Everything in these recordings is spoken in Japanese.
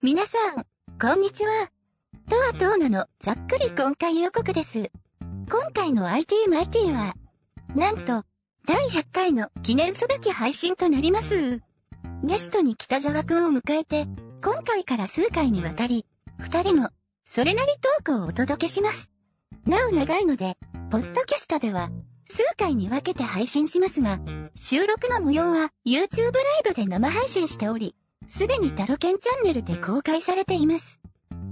皆さん、こんにちは。とはトーナのざっくり今回予告です。今回の IT マイティは、なんと、第100回の記念すべき配信となります。ゲストに北沢くんを迎えて、今回から数回にわたり、二人の、それなりトークをお届けします。なお長いので、ポッドキャストでは、数回に分けて配信しますが、収録の模様は YouTube ライブで生配信しており、すでにタロケンチャンネルで公開されています。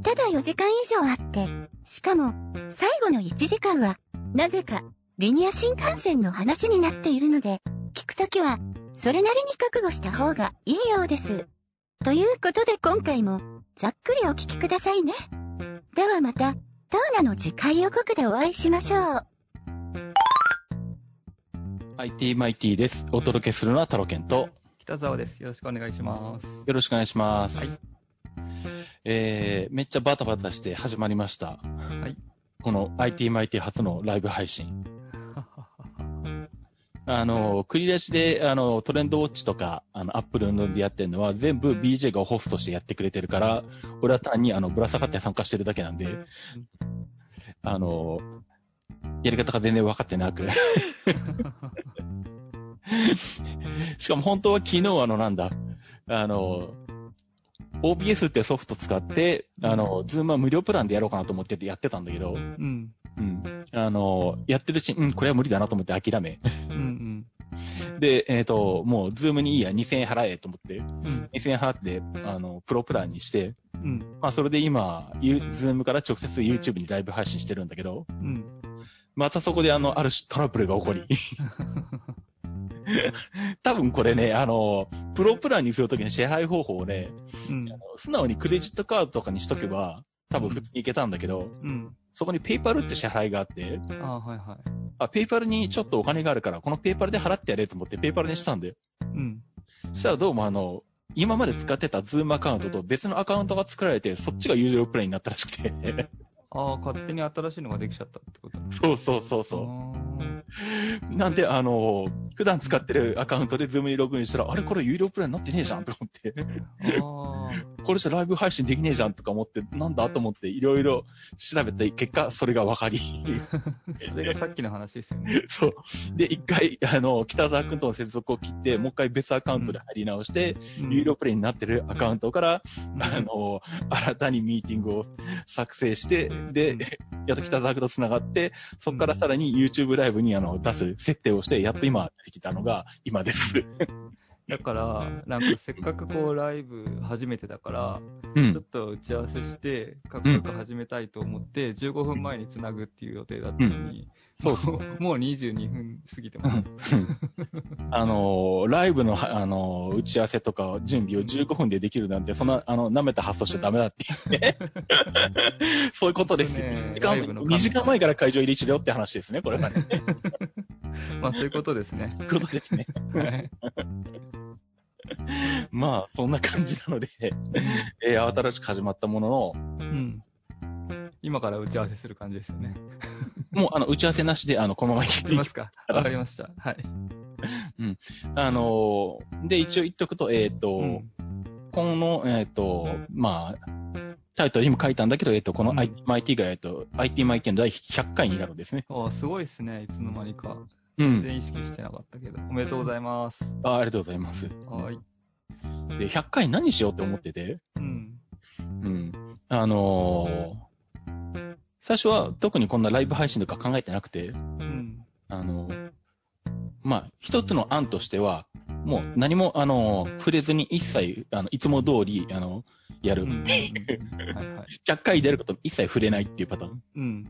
ただ4時間以上あって、しかも、最後の1時間は、なぜか、リニア新幹線の話になっているので、聞くときは、それなりに覚悟した方がいいようです。ということで今回も、ざっくりお聞きくださいね。ではまた、トーナの次回予告でお会いしましょう。IT マイティです。お届けするのはタロケンと、北沢です。よろしくお願いします。よろしくお願いします。はいえー、めっちゃバタバタして始まりました。はい。この IT マイティ初のライブ配信。あの、繰り出しで、あの、トレンドウォッチとか、あの、アップルのでやってるのは全部 BJ がホストしてやってくれてるから、俺は単にあの、ぶら下がって参加してるだけなんで、あの、やり方が全然分かってなく。しかも本当は昨日あの、なんだ、あの、OBS ってソフト使って、あの、ズームは無料プランでやろうかなと思っててやってたんだけど、うん。うん。あの、やってるうちに、うん、これは無理だなと思って諦め。うんで、えっ、と、もう、ズームにいいや、2000円払えと思って、うん。うん。2000円払って、あの、プロプランにして、うん。まあ、それで今、ズームから直接 YouTube にライブ配信してるんだけど、うん。またそこであの、ある種トラブルが起こり。多分これね、あの、プロプランにするときの支払い方法をね、うん素直にクレジットカードとかにしとけば、多分普通にいけたんだけど、うん。そこにペイパルって支払いがあって、ああ、はいはい。あ、ペイパルにちょっとお金があるから、このペイパルで払ってやれと思ってペイパルにしたんだよ。うん。そしたらどうもあの、今まで使ってたズームアカウントと別のアカウントが作られて、そっちが有料プランになったらしくて。ああ、勝手に新しいのができちゃったってことそうそうそうそあう。なんで、あの、普段使ってるアカウントでズームにログインしたら、あれこれ有料プランになってねえじゃんとか思って。これじゃライブ配信できねえじゃんとか思って、なんだと思っていろいろ調べた結果、それが分かり。それがさっきの話ですよね。そう。で、一回、あの、北沢くんとの接続を切って、もう一回別アカウントで入り直して、うん。有料プレイになってるアカウントから、あの、新たにミーティングを作成して、で、やっと北沢くんと繋がって、そこからさらに YouTube ライブにあの、出す設定をして、やっと今出てきたのが今です。だから、なんかせっかくこうライブ初めてだから、うん。ちょっと打ち合わせして、かっこよく始めたいと思って、15分前につなぐっていう予定だったのに、そうそう。もうもう22分過ぎてます。あの、ライブの、あの、打ち合わせとか準備を15分でできるなんて、そんな、あの、舐めた発想しちゃダメだっていうね。そういうことですよ。ね時間ライブの神2時間前から会場入りしろよって話ですね、これはね。まあそういうことですね。そういうことですね。はい。まあ、そんな感じなので、えー、新しく始まったものの、うん。今から打ち合わせする感じですよね。もう、あの、打ち合わせなしで、あの、このまま行いきますか。わかりました。はい。あのーで、一応言っとくと、えっ、と、うんこの、えっ、と、まあ、タイトルにも書いたんだけど、えっ、と、このうん IT が、えっ、と、IT マイティの第100回になるんですね。あすごいですね。いつの間にか。うん。全然意識してなかったけど。おめでとうございます。あありがとうございます。はい。で、100回何しようって思ってて、うん。うん。あのー最初は特にこんなライブ配信とか考えてなくて、うん。あのーまあ、一つの案としては、もう何も、あのー触れずに一切、あの、いつも通り、あの、やる。うん。うんはいはい。100回でやること一切触れないっていうパターン。うん。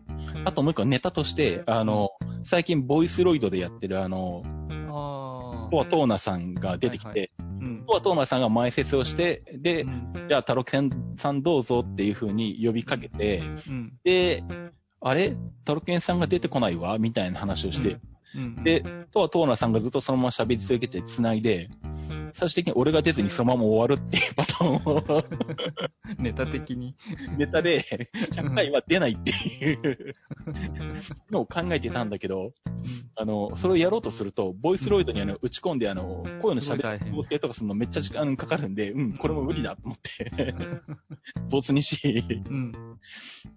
あともう一個ネタとして、あの、最近ボイスロイドでやってるあの、あポアトーナさんが出てきて、はいはあ。うん。ポアトーナさんが前説をして、で、うん。じゃあタロケンさんどうぞっていう風に呼びかけて、うん。で、あれ？タロケンさんが出てこないわ？みたいな話をして、うん。で、とはトーナさんがずっとそのまま喋り続けて繋いで、最終的に俺が出ずにそのまま終わるっていうパターンを。ネタ的に。ネタで100回は出ないっていうのを考えてたんだけど、あの、それをやろうとすると、ボイスロイドにあの、打ち込ん。であの、声の喋り構成とかするのめっちゃ時間かかるんで、うん、これも無理だと思って、ボツにし、うん。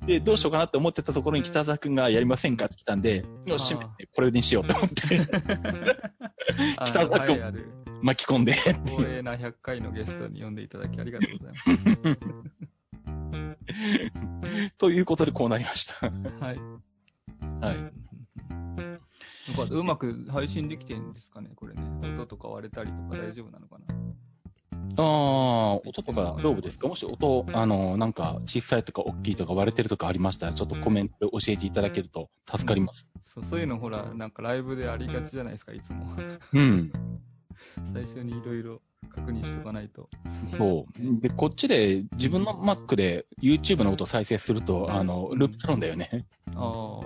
で、どうしようかなって思ってたところに北沢くんがやりませんかって来たんで、よし、これにしようと思って、あ 北沢君。栄えある巻き込んで、光栄な100回のゲストに呼んでいただきありがとうございます。ということでこうなりました。はい。はい。なんかうまく配信できてるんですかねこれね。音とか割れたりとか大丈夫なのかなああ、音とかどうですか？もし音、あの、なんか小さいとか大きいとか割れてるとかありましたら、ちょっとコメントで教えていただけると助かります。そうそういうのほら、なんかライブでありがちじゃないですか、いつも。うん。最初にいろいろ確認しとかないと。そう。で、こっちで自分の Mac で YouTube の音を再生すると、あの、ループするんだよね。あ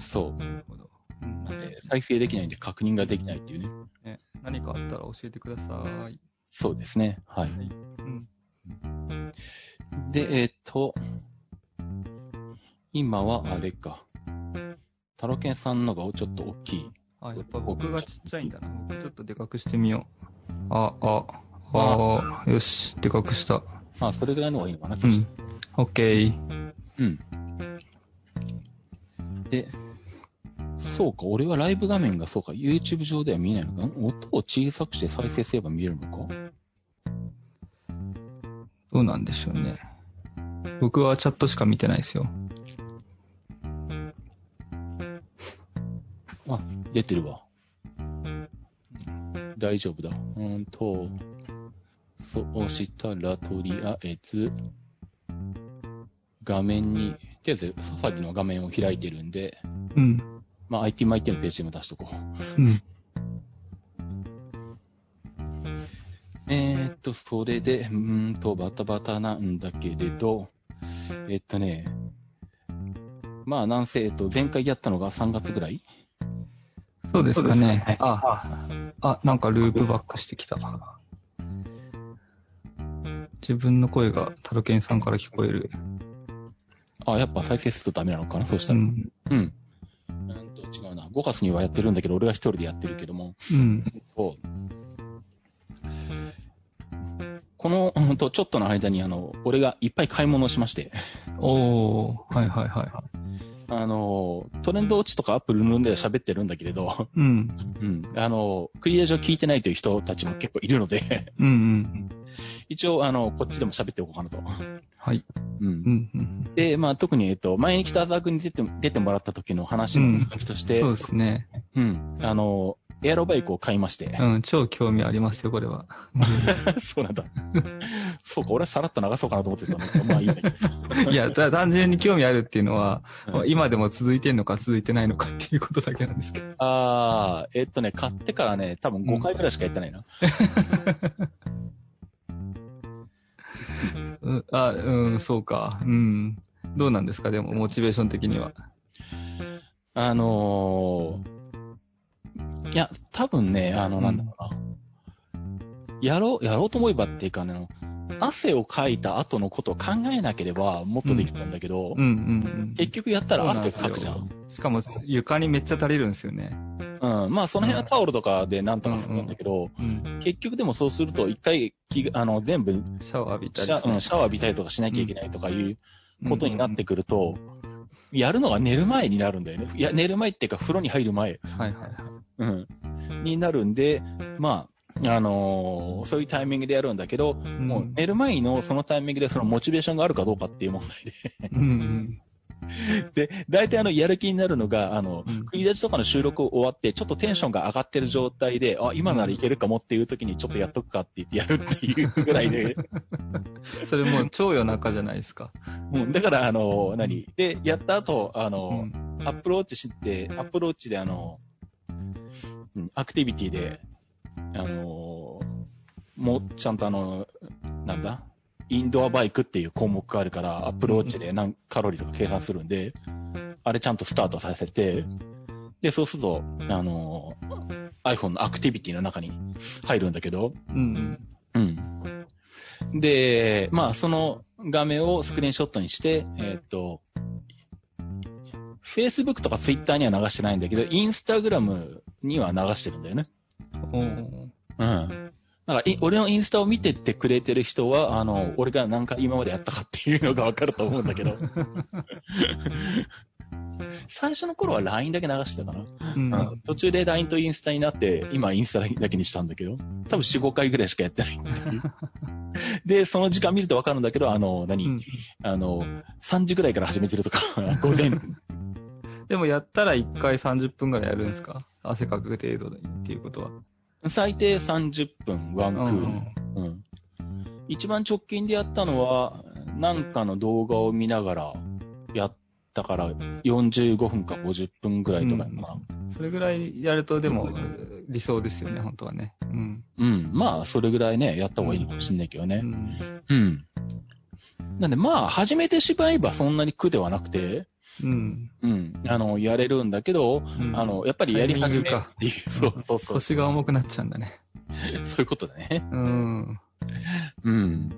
そう。あ、なるほど。うんなんで、再生できないんで確認ができないっていうね。ね、何かあったら教えてください。そうですね。はい。うん。で、えっ、と、今はあれか。タロケンさんのがちょっと大きい。あ、やっぱ僕がちっちゃいんだな。僕ちょっとでかくしてみよう。あ、あ、ああ、よし、でかくした。あ、それぐらいの方がいいのかな、うん。オッケー。うん。で、そうか、俺はライブ画面がそうか、YouTube 上では見えないのか？音を小さくして再生すれば見えるのか？どうなんでしょうね。僕はチャットしか見てないですよ。出てるわ。大丈夫だ。うーんと、そうしたら、とりあえず、画面に、とりあえず、サファリの画面を開いてるんで、うん。まあ、IT マイテのページでも出しとこう。うん。えー、っと、それで、うーんと、バタバタなんだけれど、えっとね、まあ、なんせ、えっと、前回やったのが3月ぐらいそうですかね。はいあ、あ、なんかループバックしてきた。自分の声がタロケンさんから聞こえる。あ、やっぱ再生するとダメなのかな？そうしたら。うん。うん。うんと、違うな。5月にはやってるんだけど、俺が一人でやってるけども、うん。こうこの、うんと、ちょっとの間に、あの、俺がいっぱい買い物をしまして、おー、はいはいはい。あの、トレンド落ちとかアップルので喋ってるんだけれど、うん。うん。あの、クリア上聞いてないという人たちも結構いるので、うんうん。一応、あの、こっちでも喋っておこうかなと。はい。うんう。んうん。で、まあ、特に、えっと、前に北沢君に出て、出てもらった時の話のとして、そうですね。うん。あの、エアロバイクを買いまして。うん、超興味ありますよ、これは。そうなんだ。そうか、俺はさらっと流そうかなと思ってたんだけど、まあいいんだけどさ。いや、た単純に興味あるっていうのは、うん今でも続いてんのか続いてないのかっていうことだけなんですけど。あー、えっとね、買ってからね、多分5回ぐらいしかやってないな。うん、あ、うん、そうか。うん。どうなんですか？でも、モチベーション的には。あのー、いや、多分ね、あの、なんだろうな。やろう、やろうと思えばっていうかね、汗をかいた後のことを考えなければもっとできたんだけど、うんうんうん。結局やったら汗かくじゃん。しかも、床にめっちゃ垂れるんですよね。うん。まあ、その辺はタオルとかでなんとかするんだけど、うん。結局でもそうすると一回き、あの、全部シャワー浴びたシャ,、りシャワー浴びたりとかしなきゃいけないとかいうことになってくると、やるのが寝る前になるんだよね。いや、寝る前っていうか風呂に入る前、はいはいはい。うん、になるんで、まあ、あのーそういうタイミングでやるんだけど、もう寝る前のそのタイミングでそのモチベーションがあるかどうかっていう問題うんうん。で。で、大体あの、やる気になるのが、あの、うん繰り出しとかの収録終わって、ちょっとテンションが上がってる状態で、あ、今ならいけるかもっていう時にちょっとやっとくかって言ってやるっていうぐらいで、それもう超夜中じゃないですか。うん、だから、あの、何？で、やった後、あの、うん。アップローチして、アップローチであの、うん、アクティビティで、あのもうちゃんとあの、なんだ？インドアバイクっていう項目があるから、アップローチで何カロリーとか計算するんで、あれちゃんとスタートさせて、で、そうすると、あの iPhone のアクティビティの中に入るんだけど、うんうん。で、まあ、その、画面をスクリーンショットにして、えっ、と、Facebook とか Twitter には流してないんだけど、Instagram には流してるんだよね。おーうん。だから、い俺のインスタを見てってくれてる人は、あの、俺がなんか今までやったかっていうのがわかると思うんだけど。最初の頃は LINE だけ流してたかな。うん。うん途中で LINE とインスタになって、今インスタだけにしたんだけど、多分4、5回ぐらいしかやってないっていう。で、その時間見るとわかるんだけど、あの、何、うんあの、3時ぐらいから始めてるとか、午前、でもやったら1回30分ぐらいやるんですか？汗かく程度でっていうことは。最低30分ワンクール。うん。一番直近でやったのは、なんかの動画を見ながらやったから、45分か50分ぐらいとかやな。それぐらいやるとでも理想ですよね、本当はね。うん。うん。まあ、それぐらいね、やった方がいいのかもしんないけどね。うん。うん。なんでまあ、始めてしまえばそんなに苦ではなくて、うん。うん。あの、やれるんだけど、うんあの、やっぱりやり始めタイミングかっていう、そうそうそう。腰が重くなっちゃうんだね。そういうことだね。うん。うん。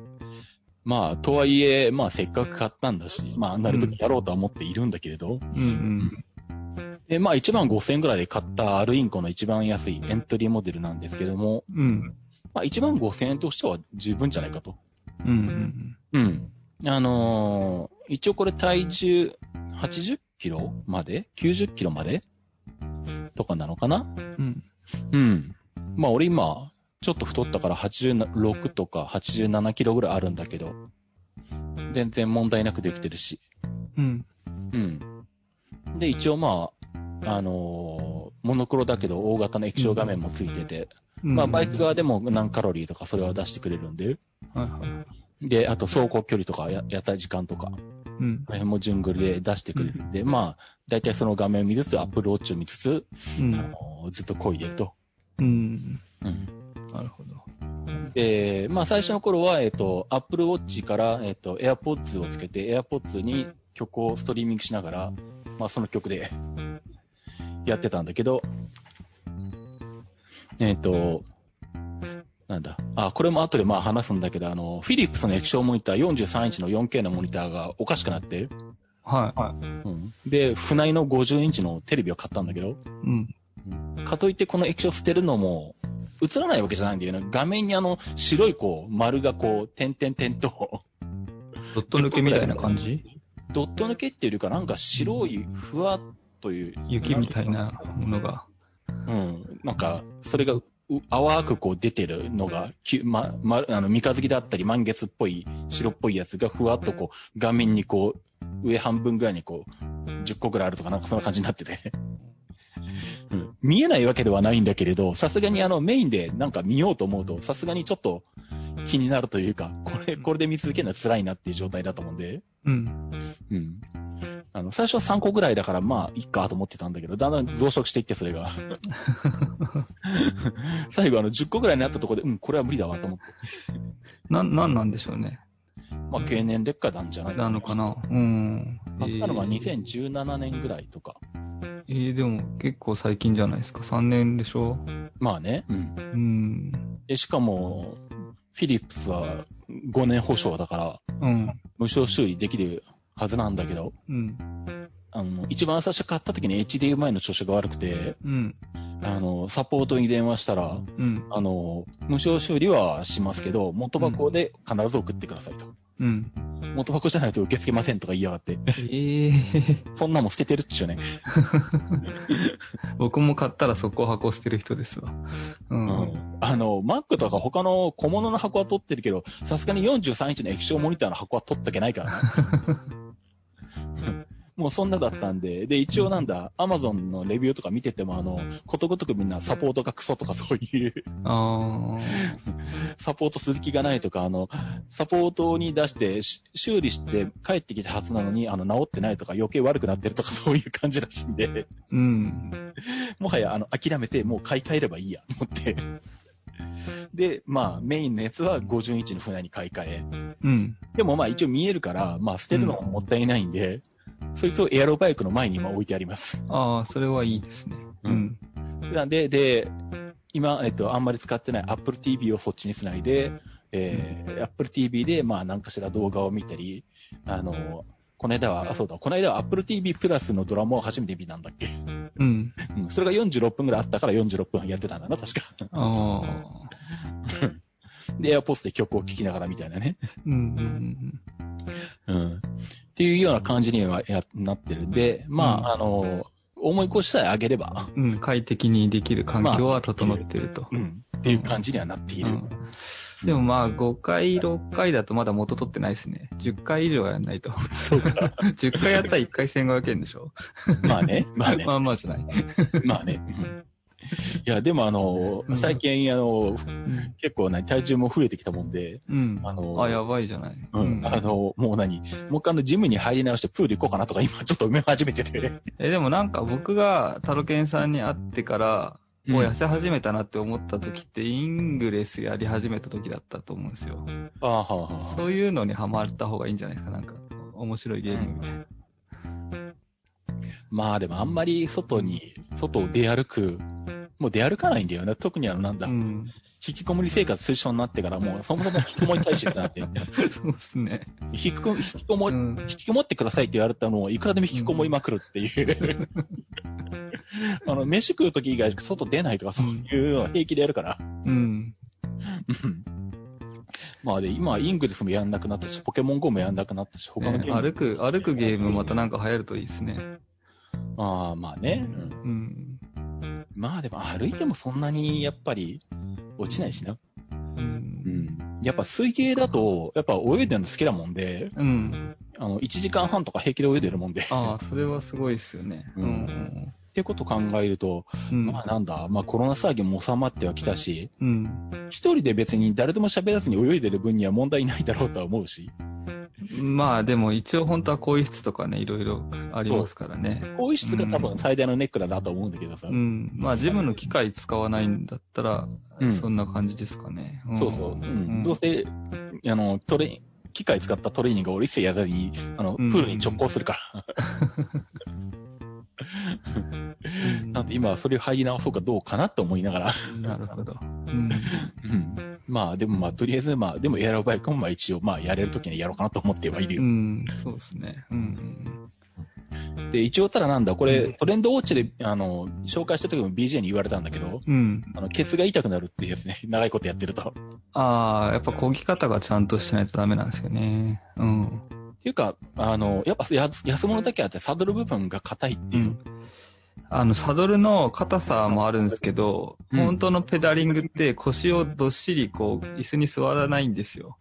まあ、とはいえ、まあ、せっかく買ったんだし、まあ、なるべくやろうとは思っているんだけれど、うんで、まあ、1万5000円ぐらいで買ったアルインコの一番安いエントリーモデルなんですけども、うん。うん。まあ、1万5000円としては十分じゃないかと。うん。うん。あのー一応これ体重80キロまで ?90 キロまで？とかなのかな？うん。うん。まあ俺今、ちょっと太ったから86とか87キロぐらいあるんだけど、全然問題なくできてるし。うん。うん。で、一応まあ、あのーモノクロだけど大型の液晶画面もついてて、まあバイク側でも何カロリーとかそれは出してくれるんで、はいはい。で、あと走行距離とかややった時間とか、うん。この辺も順繰りで出してくれるんで、まあ、だいたいその画面を見つつ、アップルウォッチを見つつ、うあん。のずっと漕いでると。うん。うん。なるほど。で、まあ最初の頃は、えっ、と、アップルウォッチから、えっ、と、AirPods をつけて、AirPods に曲をストリーミングしながら、まあその曲でやってたんだけど、えっ、と、なんだ。あ、これも後でまあ話すんだけど、あの、フィリップスの液晶モニター43インチの 4K のモニターがおかしくなって、はい。うん。で、船井の50インチのテレビを買ったんだけど、うん。かといってこの液晶捨てるのも、映らないわけじゃないんだよね。画面にあの、白いこう、丸がこう、点々点と、ドット抜けみたいな感じ？ドット抜けっていうよりかなんか白い、ふわっという。雪みたいなものが。うん。なんか、それが、う淡くこう出てるのが、きま、ま、あの、三日月だったり満月っぽい、白っぽいやつがふわっとこう、画面にこう、上半分ぐらいにこう、10個ぐらいあるとかなんかそんな感じになってて。うん、見えないわけではないんだけれど、さすがにあのメインでなんか見ようと思うと、さすがにちょっと気になるというか、これ、これで見続けるのは辛いなっていう状態だと思うんで、うん。うん。あの、最初は3個ぐらいだから、まあ、いっかと思ってたんだけど、だんだん増殖していって、それが。最後、あの、10個ぐらいになったところで、うん、これは無理だわと思って。な、なんなんでしょうね。まあ、経年劣化なんじゃない？なのかな？うん。買ったのがえー2017年ぐらいとか。えーでも結構最近じゃないですか。3年でしょ？まあね。うん。うん。で、しかも、フィリップスは5年保証だから、うん。無償修理できるはずなんだけど、うん。あの、一番最初買った時に HDMI の調子が悪くて、うん。あの、サポートに電話したら、うん。ああの、無償修理はしますけど、元箱で必ず送ってくださいと。うん。元箱じゃないと受け付けませんとか言いやがって。ええそんなもん捨ててるっちゅうね。僕も買ったら速攻箱捨てる人ですわ。う。うんん。あの、Mac とか他の小物の箱は取ってるけど、さすがに43インチの液晶モニターの箱は取ったけないからな。もうそんなだったんで、で、一応なんだ、Amazon のレビューとか見てても、あの、ことごとくみんなサポートがクソとかそういう、あ サポートする気がないとか、あの、サポートに出してし修理して帰ってきたはずなのに、あの、治ってないとか余計悪くなってるとかそういう感じらしいんで、ーうん。もはや、あの、諦めて、もう買い替えればいいや、と思って。で、まあ、メインのやつは50インチの船に買い替え。うん。でもまあ一応見えるから、まあ捨てるのももったいないんで、そいつをエアロバイクの前に今置いてあります。ああ、それはいいですね。うん。なんで、で、今、えっと、あんまり使ってない Apple TV をそっちにつないで、えー、Apple TV で、まあ、何かしら動画を見たり、あの、この間は、あ、そうだ、この間は Apple TV プラスのドラマを初めて見たんだっけ？うん。うん、それが46分ぐらいあったから46分やってたんだな、確か。ああ。で、AirPods で曲を聴きながらみたいなね。うんうんうん。っていうような感じにはやなってるんで、まあ、あの、重い腰さえ上げれば、うん。うん。快適にできる環境は整ってると。うん。っていう感じにはなっている。うんでもまあ、5回、6回だとまだ元取ってないですね。10回以上はやんないと。そうか。10回やったら1回1500円でしょ？まあね、まあね、まあまあじゃない。まあね。うんいや、でもあのう、ん最近、あの、うん。結構ね、体重も増えてきたもんで、うん。あのあ、やばいじゃない。うん、あの、もう何？もう一回あの、ジムに入り直してプール行こうかなとか今ちょっと埋め始めてて。え、でもなんか僕がタロケンさんに会ってから、もう痩せ始めたなって思った時って、イングレスやり始めた時だったと思うんですよ。ああ、はあ、はあ。そういうのにハマった方がいいんじゃないですか。なんか、面白いゲームみたいな。まあでもあんまり外に、外を出歩く、もう出歩かないんだよね。特にあの、なんだ、うん。引きこもり生活推奨になってからもう そもそも引きこもり体質になって、そうっすね。引きこ引きこもり、うん。引きこもってくださいって言われたのをいくらでも引きこもりまくるっていう。あの、飯食う時以外外出ないとかそういうのを平気でやるから。うん。うんまあで、今、イングレスもやんなくなったし、ポケモン GO もやんなくなったし、他のねゲーム、歩く、歩くゲームまたなんか流行るといいですね。ああ、まあね、うんうん。まあでも歩いてもそんなに、やっぱり、落ちないしな。う。うんん。やっぱ水泳だと、やっぱ泳いでるの好きだもんで、うん。あの、1時間半とか平気で泳いでるもんで。っああ、それはすごいっすよね。ううんん。てこと考えると、うん。まあなんだ、まあコロナ騒ぎも収まってはきたし、うん。一人で別に誰とも喋らずに泳いでる分には問題ないだろうとは思うし、まあでも一応本当は更衣室とかね、いろいろありますからね。更衣室が多分最大のネックだなと思うんだけどさ。うん。まあジムの機械使わないんだったらう、んそんな感じですかね。んそうそう。うん。んどうせ、あの、トレ、機械使ったトレーニングを俺一切やらずに、あの、プうんールに直行するから。なんで今はそれを入り直そうかどうかなと思いながら。なるほど。うん。うん。まあでもまあとりあえずまあ、でもエアロバイクもまあ一応まあやれるときにやろうかなと思ってはいるよ。うん。そうですね。うん。で、一応ただなんだ、これトレンドウォッチで、あの、紹介した時も BJ に言われたんだけど、うん。あの、ケツが痛くなるっていうやつね。長いことやってると。ああ、やっぱ漕ぎ方がちゃんとしないとダメなんですよね。うん。っていうか、あの、やっぱや安物だけあってサドル部分が硬いっていう。あの、サドルの硬さもあるんですけど、うん。本当のペダリングって腰をどっしりこう、椅子に座らないんですよ。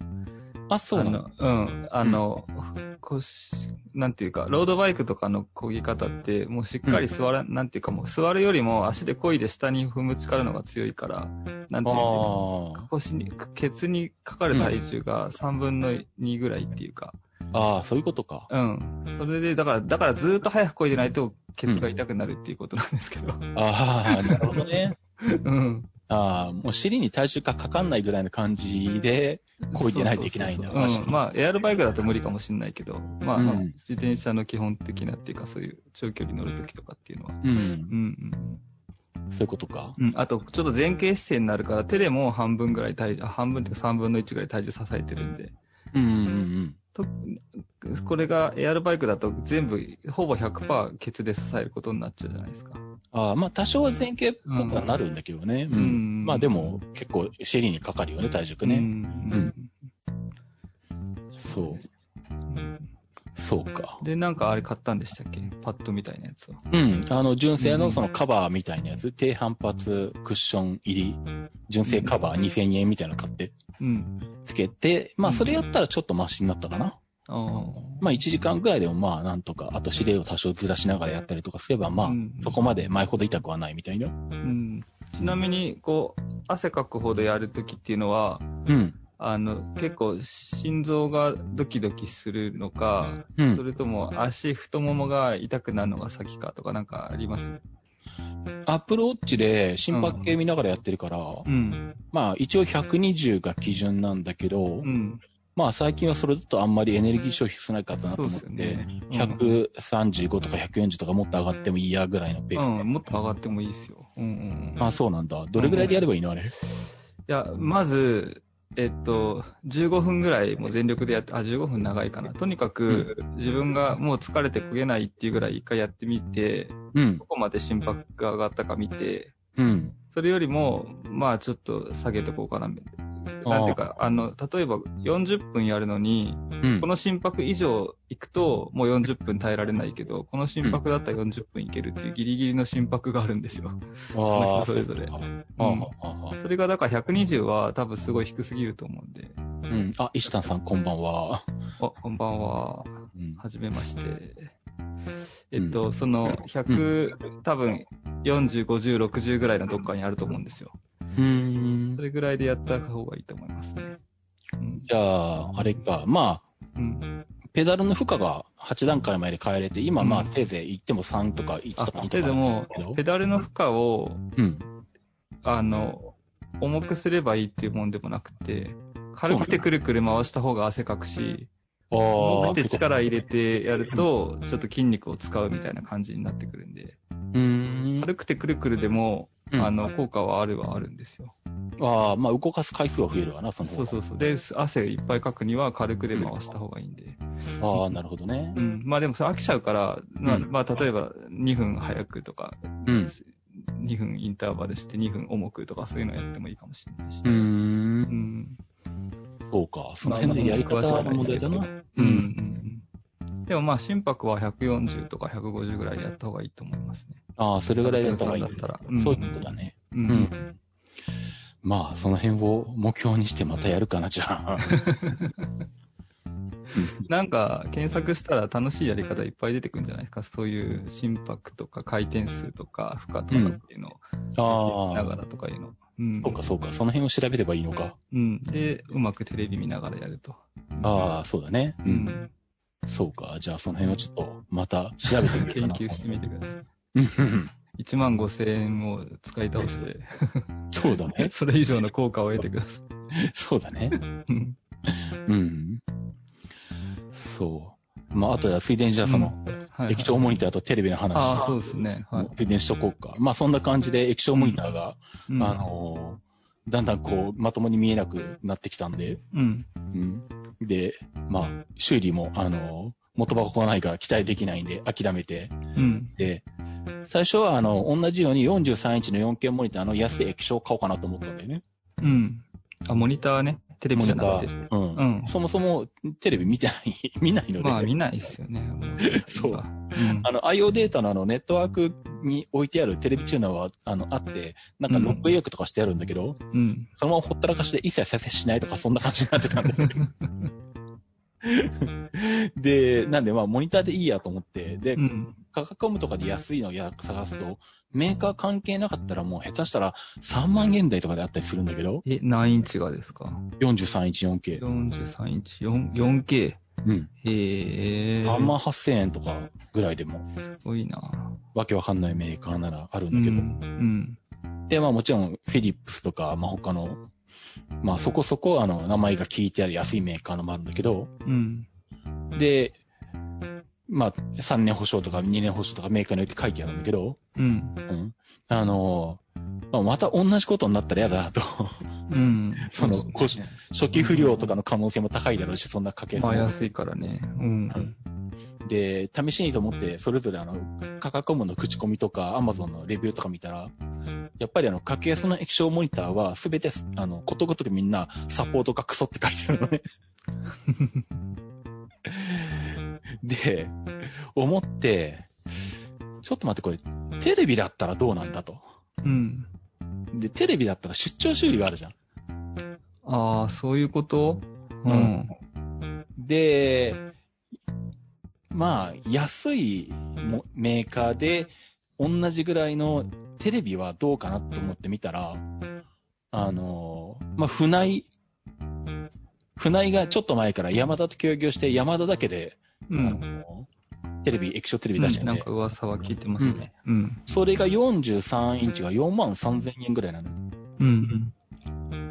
あ、そうなの？あのうん。あの、腰、なんていうか、ロードバイクとかの漕ぎ方って、もうしっかり座ら、なんていうかもう座るよりも足で漕いで下に踏む力の方が強いから、なんていうのあ腰に、ケツにかかる体重が3分の2ぐらいっていうか、あ、ああ、そういうことか。うん。それで、だから、だからずーっと早く漕いでないと、ケツが痛くなるっていうことなんですけど。ああ、なるほどね。うん。ああ、もう尻に体重がかかんないぐらいの感じで、こいでないといけないんだ。そうそうそううん。まあ、エアロバイクだと無理かもしれないけど、まあ、うん自転車の基本的なっていうか、そういう長距離乗るときとかっていうのは。うん。うんそういうことか。うん。うん。あと、ちょっと前傾姿勢になるから、手でも半分ぐらい体重、あ半分っていうか3分の1ぐらい体重支えてるんで。うんうんうん。と、これがエアロバイクだと全部、ほぼ100%ケツで支えることになっちゃうじゃないですか。ああ、まあ多少は前傾っぽくはなるんだけどね。うん。うんまあでも、結構尻にかかるよね、体重うね。ん。そう。そうか。で、なんかあれ買ったんでしたっけ？パッドみたいなやつは。うん。あの、純正のそのカバーみたいなやつ、低反発クッション入り、純正カバー2000円みたいなの買って、うん。つけて、まあそれやったらちょっとマシになったかな。ああ。まあ1時間ぐらいでもまあなんとか、あと指令を多少ずらしながらやったりとかすれば、まあうんそこまで前ほど痛くはないみたいな。うん。ちなみに、こう、汗かくほどやるときっていうのは、うん。あの、結構心臓がドキドキするのか、うんそれとも足、太ももが痛くなるのが先かとかなんかあります？アップルウォッチで心拍計見ながらやってるから、うん。まあ一応120が基準なんだけど、うん。まあ最近はそれだとあんまりエネルギー消費少ないかったなと思って、ねうん135とか140とかもっと上がってもいいやぐらいのペースで。うん、もっと上がってもいいですよ。うんうんうん。あ、そうなんだ。どれぐらいでやればいいのあれ？いや、まず、えっと、15分ぐらいもう全力でやって、あ、15分長いかな。とにかく、自分がもう疲れて焦げないっていうぐらい一回やってみて、うんど。こまで心拍が上がったか見て、うん。それよりも、まあちょっと下げとこうかな。なんていうか、あの、例えば40分やるのに、うんこ。の心拍以上行くと、もう40分耐えられないけど、この心拍だったら40分いけるっていうギリギリの心拍があるんですよ。その人それぞれそうんそれがだから120は多分すごい低すぎると思うんで。うん。あ、石田さん、こんばんは。あ、こんばんは。うん。はじめまして。えっと、その、100、多分、40、50、60ぐらいのどっかにあると思うんですよ。うーんそ。れぐらいでやった方がいいと思いますね。うん。じゃあ、あれか。まあ、うん、ペダルの負荷が8段階まで変えれて、今まあ、うんせいぜい行っても3とか1あとか2、とか。でもペダルの負荷を、うん。あの、重くすればいいっていうもんでもなくて、軽くてくるくる回した方が汗かくし、重くて力入れてやると、ちょっと筋肉を使うみたいな感じになってくるんで、うーん。軽くてくるくるでも、うんあの、効果はあるはあるんですよ。ああ、まあ、動かす回数は増えるわな、その。そうそうそう。で、汗いっぱいかくには軽くで回した方がいいんで。ああ、なるほどねう。ん。まあでもそれ飽きちゃうから、まあ、うんまあ例えば2分早くとか、うん。2分インターバルして2分重くとかそういうのやってもいいかもしれないし。うーんう。ん。そうか。その辺のやり方の問題だな。うん。うん。でもまあ心拍は140とか150ぐらいでやった方がいいと思いますね。ああ、それぐらいやった方がいいだったらうんそういうことだね。ううん。まあ、その辺を目標にしてまたやるかな、じゃあ。なんか、検索したら楽しいやり方いっぱい出てくるんじゃないですか？そういう心拍とか回転数とか負荷とかっていうのを、ああ、しながらとかいうの。うん。そうか、そうか。その辺を調べればいいのか。うん。で、うまくテレビ見ながらやると。ああ、そうだね。う。うんん。そうか。じゃあ、その辺をちょっと、また調べてみるか研な。究してみてください。うん1万5千円を使い倒して、そうだね。それ以上の効果を得てください。そうだね。うんうん。そう。まあ、あとは、ついでにじゃあ、その、はい。液晶モニターとテレビの話。ああ、そうですね。はい。ついでにしとこうか。まあ、そんな感じで液晶モニターが、うんあのーだんだんこう、まともに見えなくなってきたんで、うん。うん。で、まあ、修理も、あのー元箱がないから期待できないんで諦めて、うん。で、最初はあの、同じように43インチの 4K モニターの安い液晶を買おうかなと思ったんだよね。うん。あ、モニターね。テレビじゃなくて。うん。うんそもそもテレビ見てない、見ないので。まあ見ないっすよね。そううん。あの、IO データのあの、ネットワークに置いてあるテレビチューナーは、あの、あって、なんかロック予約とかしてあるんだけど、うん。そのままほったらかしで一切再生しないとか、そんな感じになってたんだよね。で、なんでまあ、モニターでいいやと思って、で、うん。価格コムとかで安いのや探すと、メーカー関係なかったらもう下手したら3万円台とかであったりするんだけど、え、何インチがですか？43インチ 4K。?43 インチ、4 4K。うん。へえ。3万8000円とかぐらいでも、すごいな。わけわかんないメーカーならあるんうだけど。ん。うん。で、まあもちろん、フィリップスとか、まあ他の、まあそこそこ、あの、名前が聞いてある安いメーカーのもあるんだけど、うん。で、まあ、3年保証とか2年保証とかメーカーによって書いてあるんだけど、うん。うん。あの、まあ、また同じことになったら嫌だなと。うん。その初期不良とかの可能性も高いだろうし、そんな家系まあ安いからね。うん。で、試しにと思って、それぞれあの、価格コムの口コミとか、アマゾンのレビューとか見たら、やっぱりあの、格安の液晶モニターは、すべて、あの、ことごとくみんな、サポートがクソって書いてあるのね。で、思って、ちょっと待って、これ、テレビだったらどうなんだと。うん。で、テレビだったら出張修理があるじゃん。ああ、そういうこと？ううんん。で、まあ、安いもメーカーで、同じぐらいのテレビはどうかなと思ってみたら、あの、まあ、船井、船井がちょっと前から山田と協業して山田だけで、あうん。のテレビ、液晶テレビ出してて、なんか噂は聞いてますね。うん。それが43インチが4万3000円ぐらいなの。うん。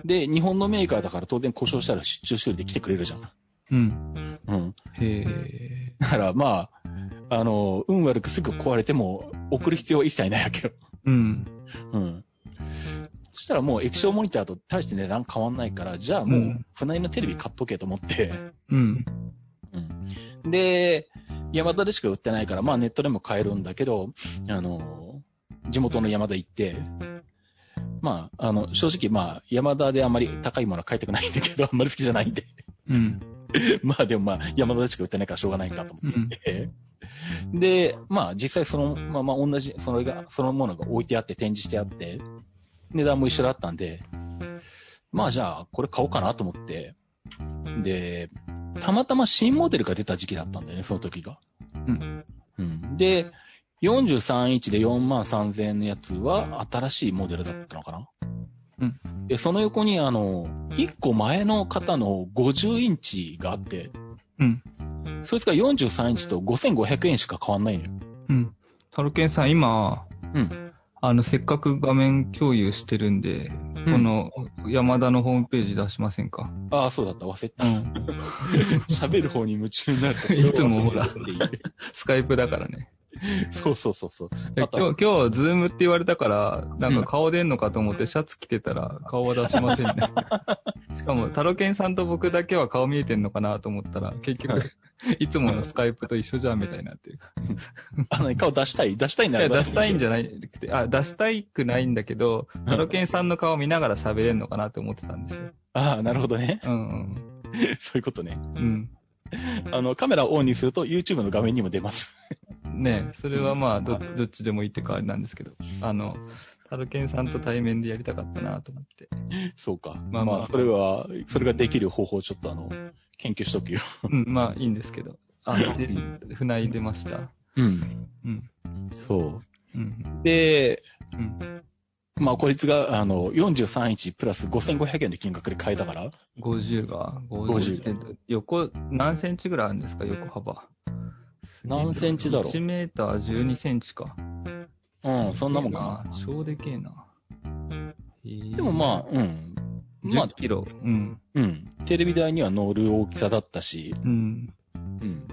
で、日本のメーカーだから当然故障したら出張修理で来てくれるじゃん。うん。うん。へえ。だからまあ、あの、運悪くすぐ壊れても送る必要は一切ないわけよ。うん。うん。そしたらもう液晶モニターと大して値段変わんないから、じゃあもううん船井のテレビ買っとけと思って、うん。うん。で、ヤマダでしか売ってないから、まあネットでも買えるんだけど、あの、地元のヤマダ行って、まあ、あの、正直まあ、ヤマダであんまり高いものは買いたくないんだけど、あんまり好きじゃないんで。うん。まあでもまあ、ヤマダでしか売ってないからしょうがないかと思って。で、まあ実際そのまま同じ、それが、そのものが置いてあって展示してあって、値段も一緒だったんで、まあじゃあこれ買おうかなと思って、で、たまたま新モデルが出た時期だったんだよね、その時が。うん。うん。で、43インチで4万3000円のやつは新しいモデルだったのかな？うん。で、その横にあの、1個前の方の50インチがあって、うん。そいつが43インチと5500円しか変わんないのよ。うん。タロケンさん、今、うん。あの、せっかく画面共有してるんで、うんこの山田のホームページ出しませんか？ああ、そうだった、忘れてた。ん。喋る方に夢中になると いつもほらそれを忘れていスカイプだからね。いそうそうそうそう。あとで今日、今日、ズームって言われたから、なんか顔出んのかと思ってシャツ着てたら顔は出しませんね。しかも、タロケンさんと僕だけは顔見えてんのかなと思ったら、結局、いつものスカイプと一緒じゃんみたいになってる。あの、顔出したい出したいないらや、出したいんじゃゃないくて、あ、出したいくないんだけど、タロケンさんの顔見ながら喋れんのかなって思ってたんですよ。ああ、なるほどね。うんうん。そういうことね。うん。あの、カメラをオンにすると YouTube の画面にも出ます。ねそれはまあ、ど、どっちでもいいって代わりなんですけど、あの、タロケンさんと対面でやりたかったなと思って。そうか。まあまあまあまあ、それは、それができる方法をちょっとあの、研究しとくよ。うん、まあいいんですけど。あ、で、船井出ました。うん。うん。そうん。う。で、うん。まあ、こいつが、あの、43インチプラス5500円で金額で買えたから、50が、50 50。えっと、横、何センチぐらいあるんですか？横幅。何センチだろう ?1 メーター12センチか。うん、そんなもんかな。超でけえな。な。でもまあ、うん。まあ10、キロ。うん。うん。テレビ台には乗る大きさだったし、うん。うん。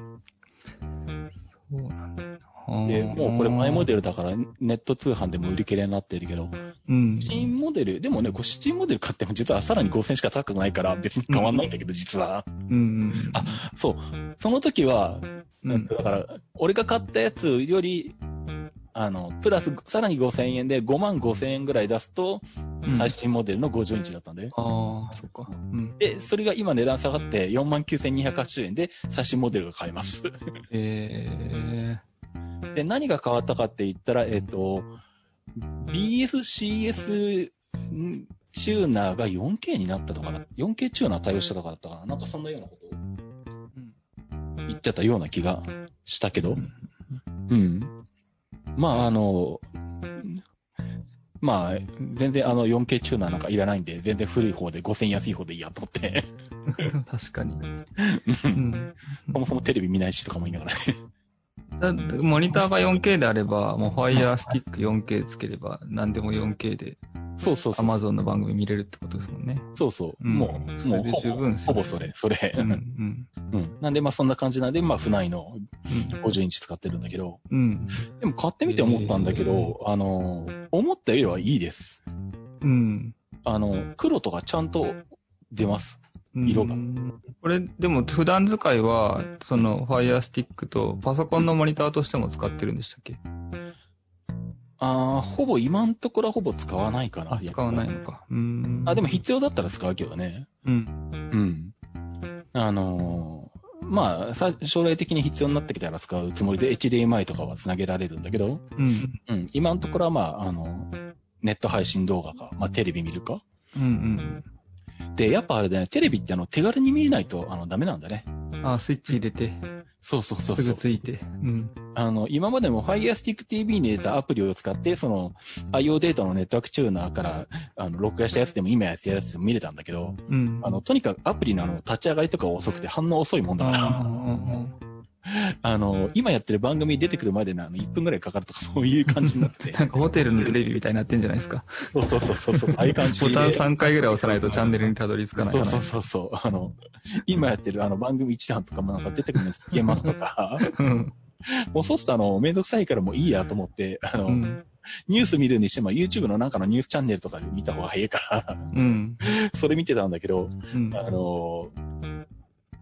そうなんだ。で、もうこれ前モデデルだからネット通販でも売り切れになってるけど、ル。うん。新モデル、でもね、こう新モデル買っても実はさらに5000しか高くないから別に変わんないんだけど、実は。うんうん。あそう。その時は、うんだから、俺が買ったやつより、あの、プラスさらに5000円で5万5000円ぐらい出すと、うん最新モデルの50インチだったんで。ああ、そっか。うん。で、それが今値段下がって4万9280円で最新モデルが買えます。えで、何が変わったかって言ったら、えっ、と、BSCS チューナーが 4K になったとかな、4K チューナー対応したとかだったかな、なんかそんなようなことをうん言ってたような気がしたけどう、んうん。まあ、あの、まあ、全然あの 4K チューナーなんかいらないんで、全然古い方で5000安い方でいいやと思って、確かに。うん。そもそもテレビ見ないしとかも言いながらね。だってモニターが 4K であれば、もう Fire Stick 4K つければ、何でも 4K でそうそうそう。Amazon の番組見れるってことですもんね。そうそう。うんもう、もうそれでほぼ、十分ほぼそれ、それ。うん。うん。うん。なんで、まあそんな感じなんで、まあ、船井の50インチ使ってるんだけど、うん。でも買ってみて思ったんだけど、あの、思ったよりはいいです。うん。あの、黒とかちゃんと出ます。うん色がこれ、でも普段使いは、その Fire Stick とパソコンのモニターとしても使ってるんでしたっけ？ああ、ほぼ今んところはほぼ使わないかな。あ、使わないのか。うん。あ、でも必要だったら使うけどね。うん。うん。あのーまあ、さ将来的に必要になってきたら使うつもりで HDMI とかは繋げられるんだけど、うん。うん。今のところはまあ、あの、ネット配信動画か、まあテレビ見るか。うん。で、やっぱあれだね、テレビってあの手軽に見えないとあのダメなんだね。うん。あ、スイッチ入れて、そうそうそうすそう。ぐついて。うん。あの、今までも Firestick TV に入れたアプリを使って、その、IO データのネットワークチューナーから、あの、録画したやつでも今やつやつでも見れたんだけど、うん。あの、とにかくアプリのあの、立ち上がりとか遅くて反応遅いもんだから、あ あの、今やってる番組出てくるまでのあの、1分ぐらいかかるとか そういう感じになってーなんかホテルのテレビみたいになってんじゃないですか？そうそうそうそう、そうああいう感じで。ボタン3回ぐらい押さないとチャンネルにたどり着かないから。そうそうそうそう。あの、今やってるあの番組一覧とかもなんか出てくるんです。現場とか。うん。もうそうするとあの、めんどくさいからもういいやと思って、あの、うん。ニュース見るにしても YouTube のなんかのニュースチャンネルとかで見た方が早いから、うん。それ見てたんだけど、うん。あの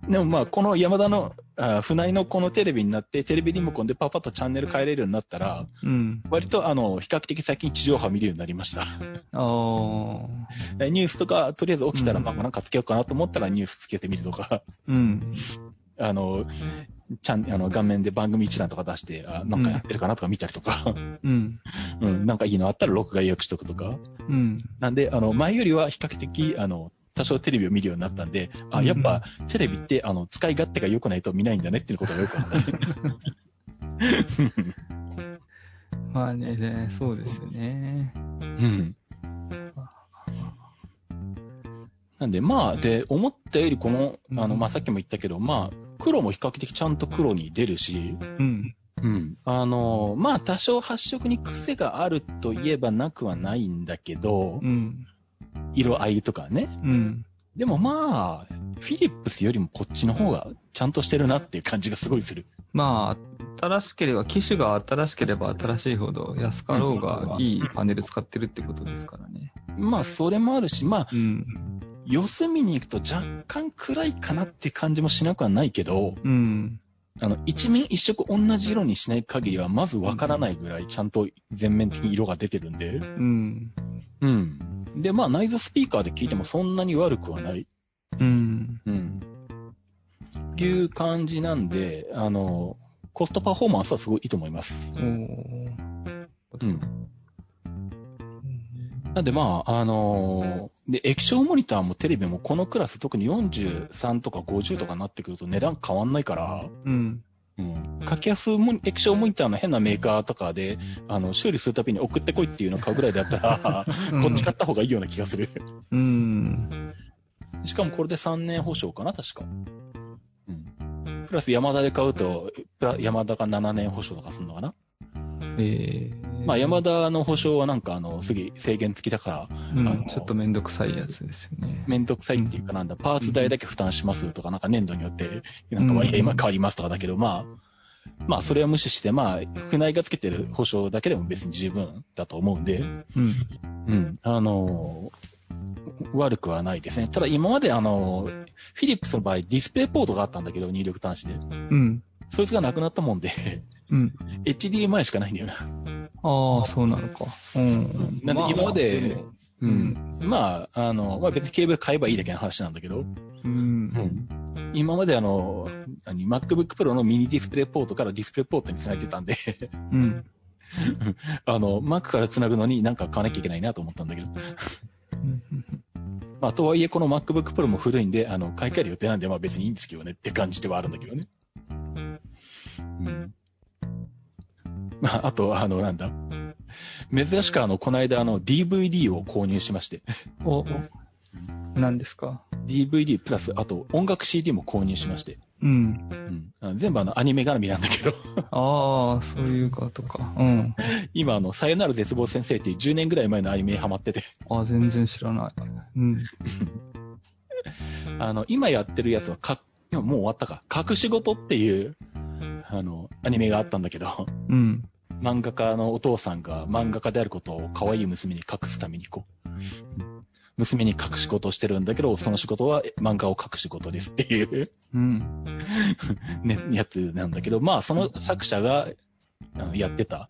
でもまあ、この山田の、あ船井のこのテレビになって、テレビリモコンでパパッとチャンネル変えれるようになったら、うん。割とあの、比較的最近地上波見るようになりました。ああ。でニュースとか、とりあえず起きたら、うんまあなんかつけようかなと思ったらニュースつけてみるとか、うん。あの、ちゃん、あの、画面で番組一覧とか出して、あ、なんかやってるかなとか見たりとか、うん。うん、なんかいいのあったら録画予約しとくとか。うん。なんで、あの、前よりは比較的、あの、多少テレビを見るようになったんで、あ、やっぱ、テレビって、あの、使い勝手が良くないと見ないんだねっていうことがよくわかる。まあね、ねそうですよね。うん。なんで、まあ、で、思ったよりこの、あの、まあ、さっきも言ったけど、まあ、黒も比較的ちゃんと黒に出るし、うん。うん。あの、まあ、多少発色に癖があるといえばなくはないんだけど、うん。色合いとかね。うん。でもまあ、フィリップスよりもこっちの方がちゃんとしてるなっていう感じがすごいする。まあ、新しければ、機種が新しければ新しいほど安かろうがいいパネル使ってるってことですからね。まあ、それもあるし、まあ、うん。四隅に行くと若干暗いかなって感じもしなくはないけど、うん。あの、一面一色同じ色にしない限りは、まずわからないぐらいちゃんと全面的に色が出てるんで。うん。うん。で、まあ、内蔵スピーカーで聞いてもそんなに悪くはない。うん。うん。いう感じなんで、あの、コストパフォーマンスはすごいいいと思います。おーうん。なんでまあ、あのーで、液晶モニターもテレビもこのクラス特に43とか50とかになってくると値段変わんないから、うん。うん。格安モニ液晶モニターの変なメーカーとかで、あの、修理するたびに送ってこいっていうのを買うぐらいだったら、うんこっち買った方がいいような気がする。うん。しかもこれで3年保証かな、確か。うん。プラス山田で買うと、山田が7年保証とかするのかなえーまあ山田の保証はなんかあの、すげ制限付きだから、うんあのちょっとめんどくさいやつですよね。めんどくさいっていうかなんだ、パーツ代だけ負担しますとか、なんか年度によって、なんか割合今変わりますとかだけど、まあ、まあそれは無視して、まあ、船井がつけてる保証だけでも別に十分だと思うんで、うん。うん、あのー悪くはないですね。ただ今まであのーフィリップスの場合ディスプレイポートがあったんだけど、入力端子で。うん。そいつがなくなったもんで、うん。HDMI しかないんだよな。ああ、そうなのか。うん。なんで今までもううんん。まあ、あの、まあ別にケーブル買えばいいだけの話なんだけど、うん。今まであの、何、MacBook Pro のミニディスプレイポートからディスプレイポートに繋いでたんで、うん。あの、Mac から繋ぐのになんか買わなきゃいけないなと思ったんだけど。まあ、とはいえこの MacBook Pro も古いんで、あの、買い替える予定なんで、まあ別にいいんですけどねって感じではあるんだけどね。うん。まあ、あと、あの、なんだ。珍しくあの、この間あの、DVD を購入しまして。お、何ですか？DVD プラス、あと、音楽 CD も購入しまして。うん。うん。全部あの、アニメ絡みなんだけど。ああ、そういうことか。うん。今あの、さよなら絶望先生っていう10年ぐらい前のアニメにハマってて。あ全然知らない。うん。あの、今やってるやつはか、もう終わったか。隠し事っていう、あの、アニメがあったんだけど、うん。漫画家のお父さんが漫画家であることを可愛い娘に隠すためにこう、娘に隠し事をしてるんだけど、その仕事は漫画を隠し事ですっていう、うん。ね、やつなんだけど、まあその作者がやってた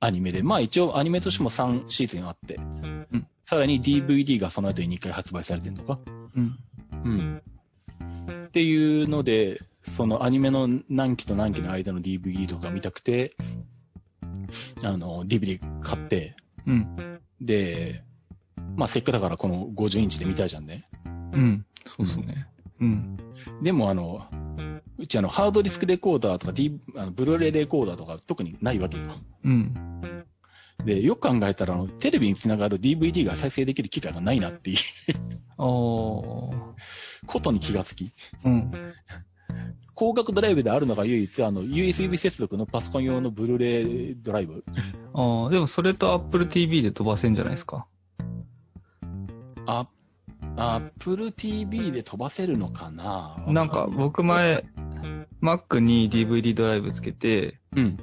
アニメで、まあ一応アニメとしても3シーズンあって、んさらに DVD がその後に2回発売されてるのか？うん。うん。っていうので、そのアニメの何期と何期の間の DVD とか見たくて、あの、DVD 買って、うん。で、まあせっかくだからこの50インチで見たいじゃんね。うん。そうですね。うん。でもあの、うちあの、ハードディスクレコーダーとか、D、あのブルーレイレコーダーとか特にないわけよ。うん。で、よく考えたら、あの、テレビにつながる DVD が再生できる機会がないなっていうああ。ことに気がつき、うん。光学ドライブであるのが唯一、あの、USB 接続のパソコン用のブルーレイドライブ。ああ、でもそれと Apple TV で飛ばせんじゃないですか？あ、Apple TV で飛ばせるのかな？なんか僕前、Mac に DVD ドライブつけて、うん。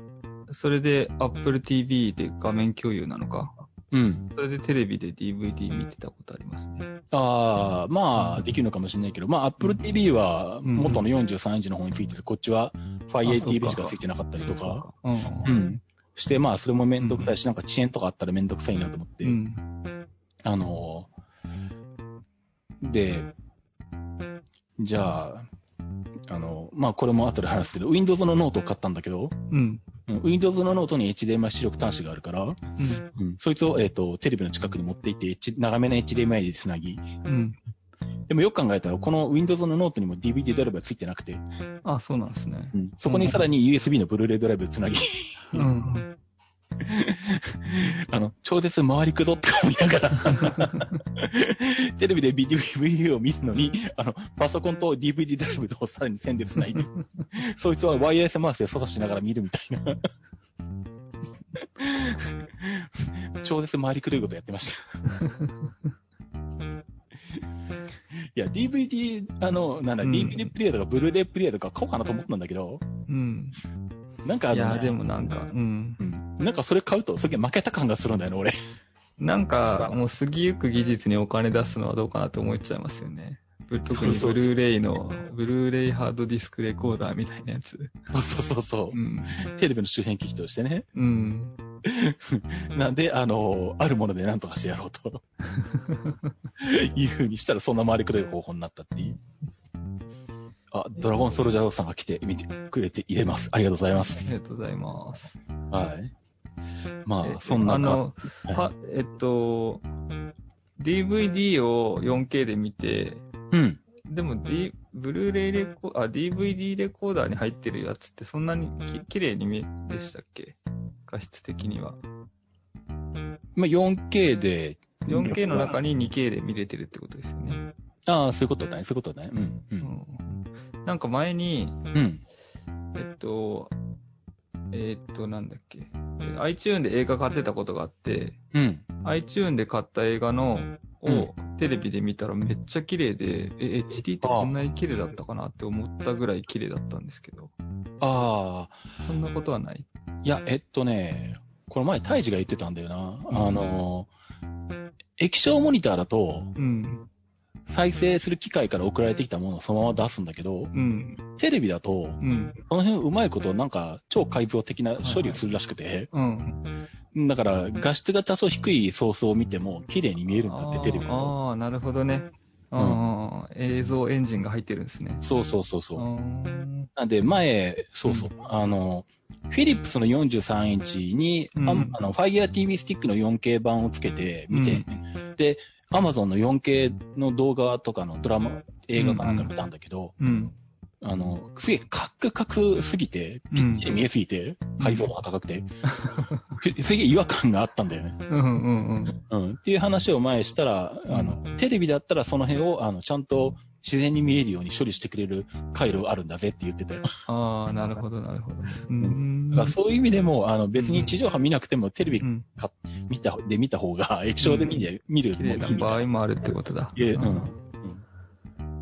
それで Apple TV で画面共有なのか？うん。それでテレビで DVD 見てたことありますね。ああ、まあ、できるのかもしれないけど、まあ、Apple TV はうん元の43インチの方についてて、こっちは Fire TV かしかついてなかったりとか、うん。うん。して、まあ、それもめんどくさいし、なんか遅延とかあったらめんどくさいなと思って、うん。あのーで、じゃあ、あの、まあ、これも後で話すけど、Windows のノートを買ったんだけど、うん。うん Windows のノートに HDMI 出力端子があるから、うん。うん、そいつを、えっ、と、テレビの近くに持っていって、H- 長めの HDMI でつなぎ、うん。でもよく考えたら、この Windows のノートにも DVD ドライブがついてなくて、あ、そうなんですね。うんそこにさらに USB のブルーレイドライブつなぎ、うん。あの、超絶回りくどって思いながら、テレビで DVD を見るのに、あの、パソコンと DVD ドライブとさらに線でつないで、そいつはワイヤレスマウスで操作しながら見るみたいな。超絶回りくどいことやってました。いや、DVD、あの、なんだ、うん DVD プレイヤーとかブルーレイプレイヤーとか買おうかなと思ったんだけど、うん。なんかあの、いや、でもなんか、うん。うん、なんかそれ買うとすげえ負けた感がするんだよね、俺。なんか、もう過ぎゆく技術にお金出すのはどうかなと思っちゃいますよね。ぶ特にブルーレイの、ブルーレイハードディスクレコーダーみたいなやつ。そうそうそうう。ん。テレビの周辺機器としてね。うん。なんで、あの、あるもので何とかしてやろうと。いう風にしたらそんな回りくどい方法になったっていう。あ、ドラゴンソルジャーさんが来て見てくれて入れます。ありがとうございまあす。りがとうございます。はい。まえあ、そんなか、あの、はいは、えっと、DVD を 4K で見て、うん。でも、D、ブルーレイレコあ、DVD レコーダーに入ってるやつってそんなにき綺麗に見えでしたっけ？画質的には。まあ、4K で、4K の中に 2K で見れてるってことですよね。ああ、そういうことだね、そういうことだね。うん、う。うんん。なんか前に、うん。えっと、えっと、なんだっけ。え iTune で映画買ってたことがあって、うん。iTune で買った映画の、うんをテレビで見たらめっちゃ綺麗で、え、HD ってこんなに綺麗だったかなって思ったぐらい綺麗だったんですけど、ああ、そんなことはない？いや、えっとね、この前、タイジが言ってたんだよな。あの、液晶モニターだと、うん。再生する機械から送られてきたものをそのまま出すんだけど、うん。テレビだと、うん。その辺うまいことなんか超改造的な処理をするらしくて、うん。だから画質が多少低いソースを見ても綺麗に見えるんだって、テレビ。ああ、なるほどね。んああ、映像エンジンが入ってるんですね。そうそうそうそう。うんなんで前、そうそう、あの、フィリップスの43インチに、うんああの、Fire TV スティックの 4K 版をつけて見て、で、Amazon の 4K の動画とかのドラマ、映画かなんか見たんだけど、うん。あの、すげえカクカクすぎて、ピッて見えすぎて、解像度が高くて、すげえ違和感があったんだよね。うんうんうん。うん。っていう話を前したら、あの、テレビだったらその辺を、あの、ちゃんと自然に見えるように処理してくれる回路があるんだぜって言ってたよ。ああ、なるほど、なるほど。うんだからそういう意味でも、あの、別に地上波見なくてもテレビうん。か、見た、で見た方が、液晶で見て、見る綺麗な場合もあるってことだ。いやうん。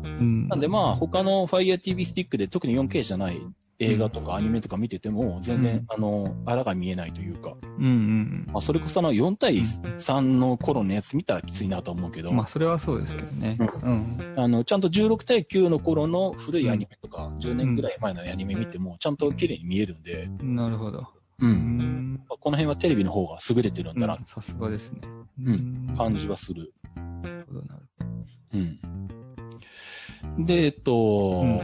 うん。なんでまあ、他の Fire TV スティックで特に 4K じゃない映画とかアニメとか見てても、全然、うんあの、あらが見えないというか、うんうんまあ、それこそあの4対3の頃のやつ見たらきついなと思うけど、うん。まあ、それはそうですけどね。うん。あの、ちゃんと16対9の頃の古いアニメとか、10年ぐらい前のアニメ見ても、ちゃんと綺麗に見えるんで、なるほど。う。うんん。この辺はテレビの方が優れてるんだな、さすがですね。うん感じはする。なるほどなるうん。で、えっと、うん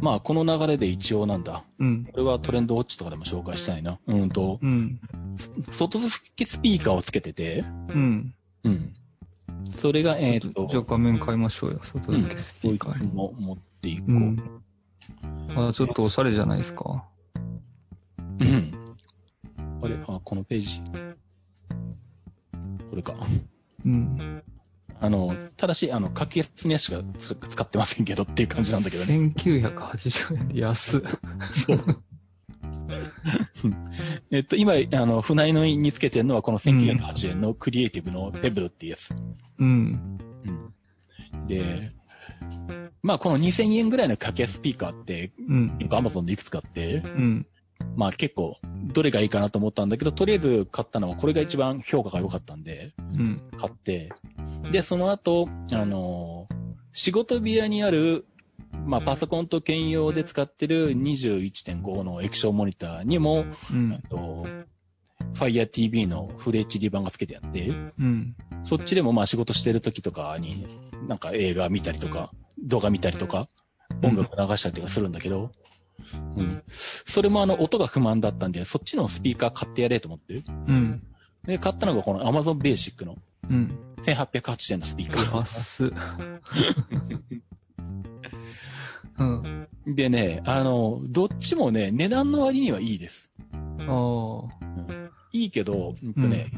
まあ、この流れで一応なんだ。うん。これはトレンドウォッチとかでも紹介したいな。うんと、うん。外付けスピーカーをつけてて、うん。うん。それが、えっと、じゃあ画面変えましょうよ。外うん付けスピーカーに。も持っていこう。うん。あ、ちょっとおしゃれじゃないですか。うん。あれ？あ、このページ。これか。うん。あの、ただし、あの、格安のやつしかつ使ってませんけどっていう感じなんだけどね。1980円で安っ。そう。えっと、今、あの、船井のにつけてるのはこの1980円のクリエイティブのペブルっていうやつ。うん。うん。で、まあこの2000円ぐらいの掛けスピーカーって、うん。結構 Amazon でいくつかあって、うん。まあ結構、どれがいいかなと思ったんだけど、とりあえず買ったのはこれが一番評価が良かったんで、うん。買って、で、その後、あのー仕事部屋にある、まあパソコンと兼用で使ってる21.5の液晶モニターにも、うん。と Fire TV のフル HD 版が付けてあって、うん。そっちでもまあ仕事してる時とかに、なんか映画見たりとか、動画見たりとか、音楽流したりとかするんだけど、うん。それもあの音が不満だったんで、そっちのスピーカー買ってやれと思って。うん。で、買ったのがこの Amazon Basic のうん。1880円のスピーカー。安っ。うん。でね、あの、どっちもね、値段の割にはいいです。ああ。いいけど、うんとね、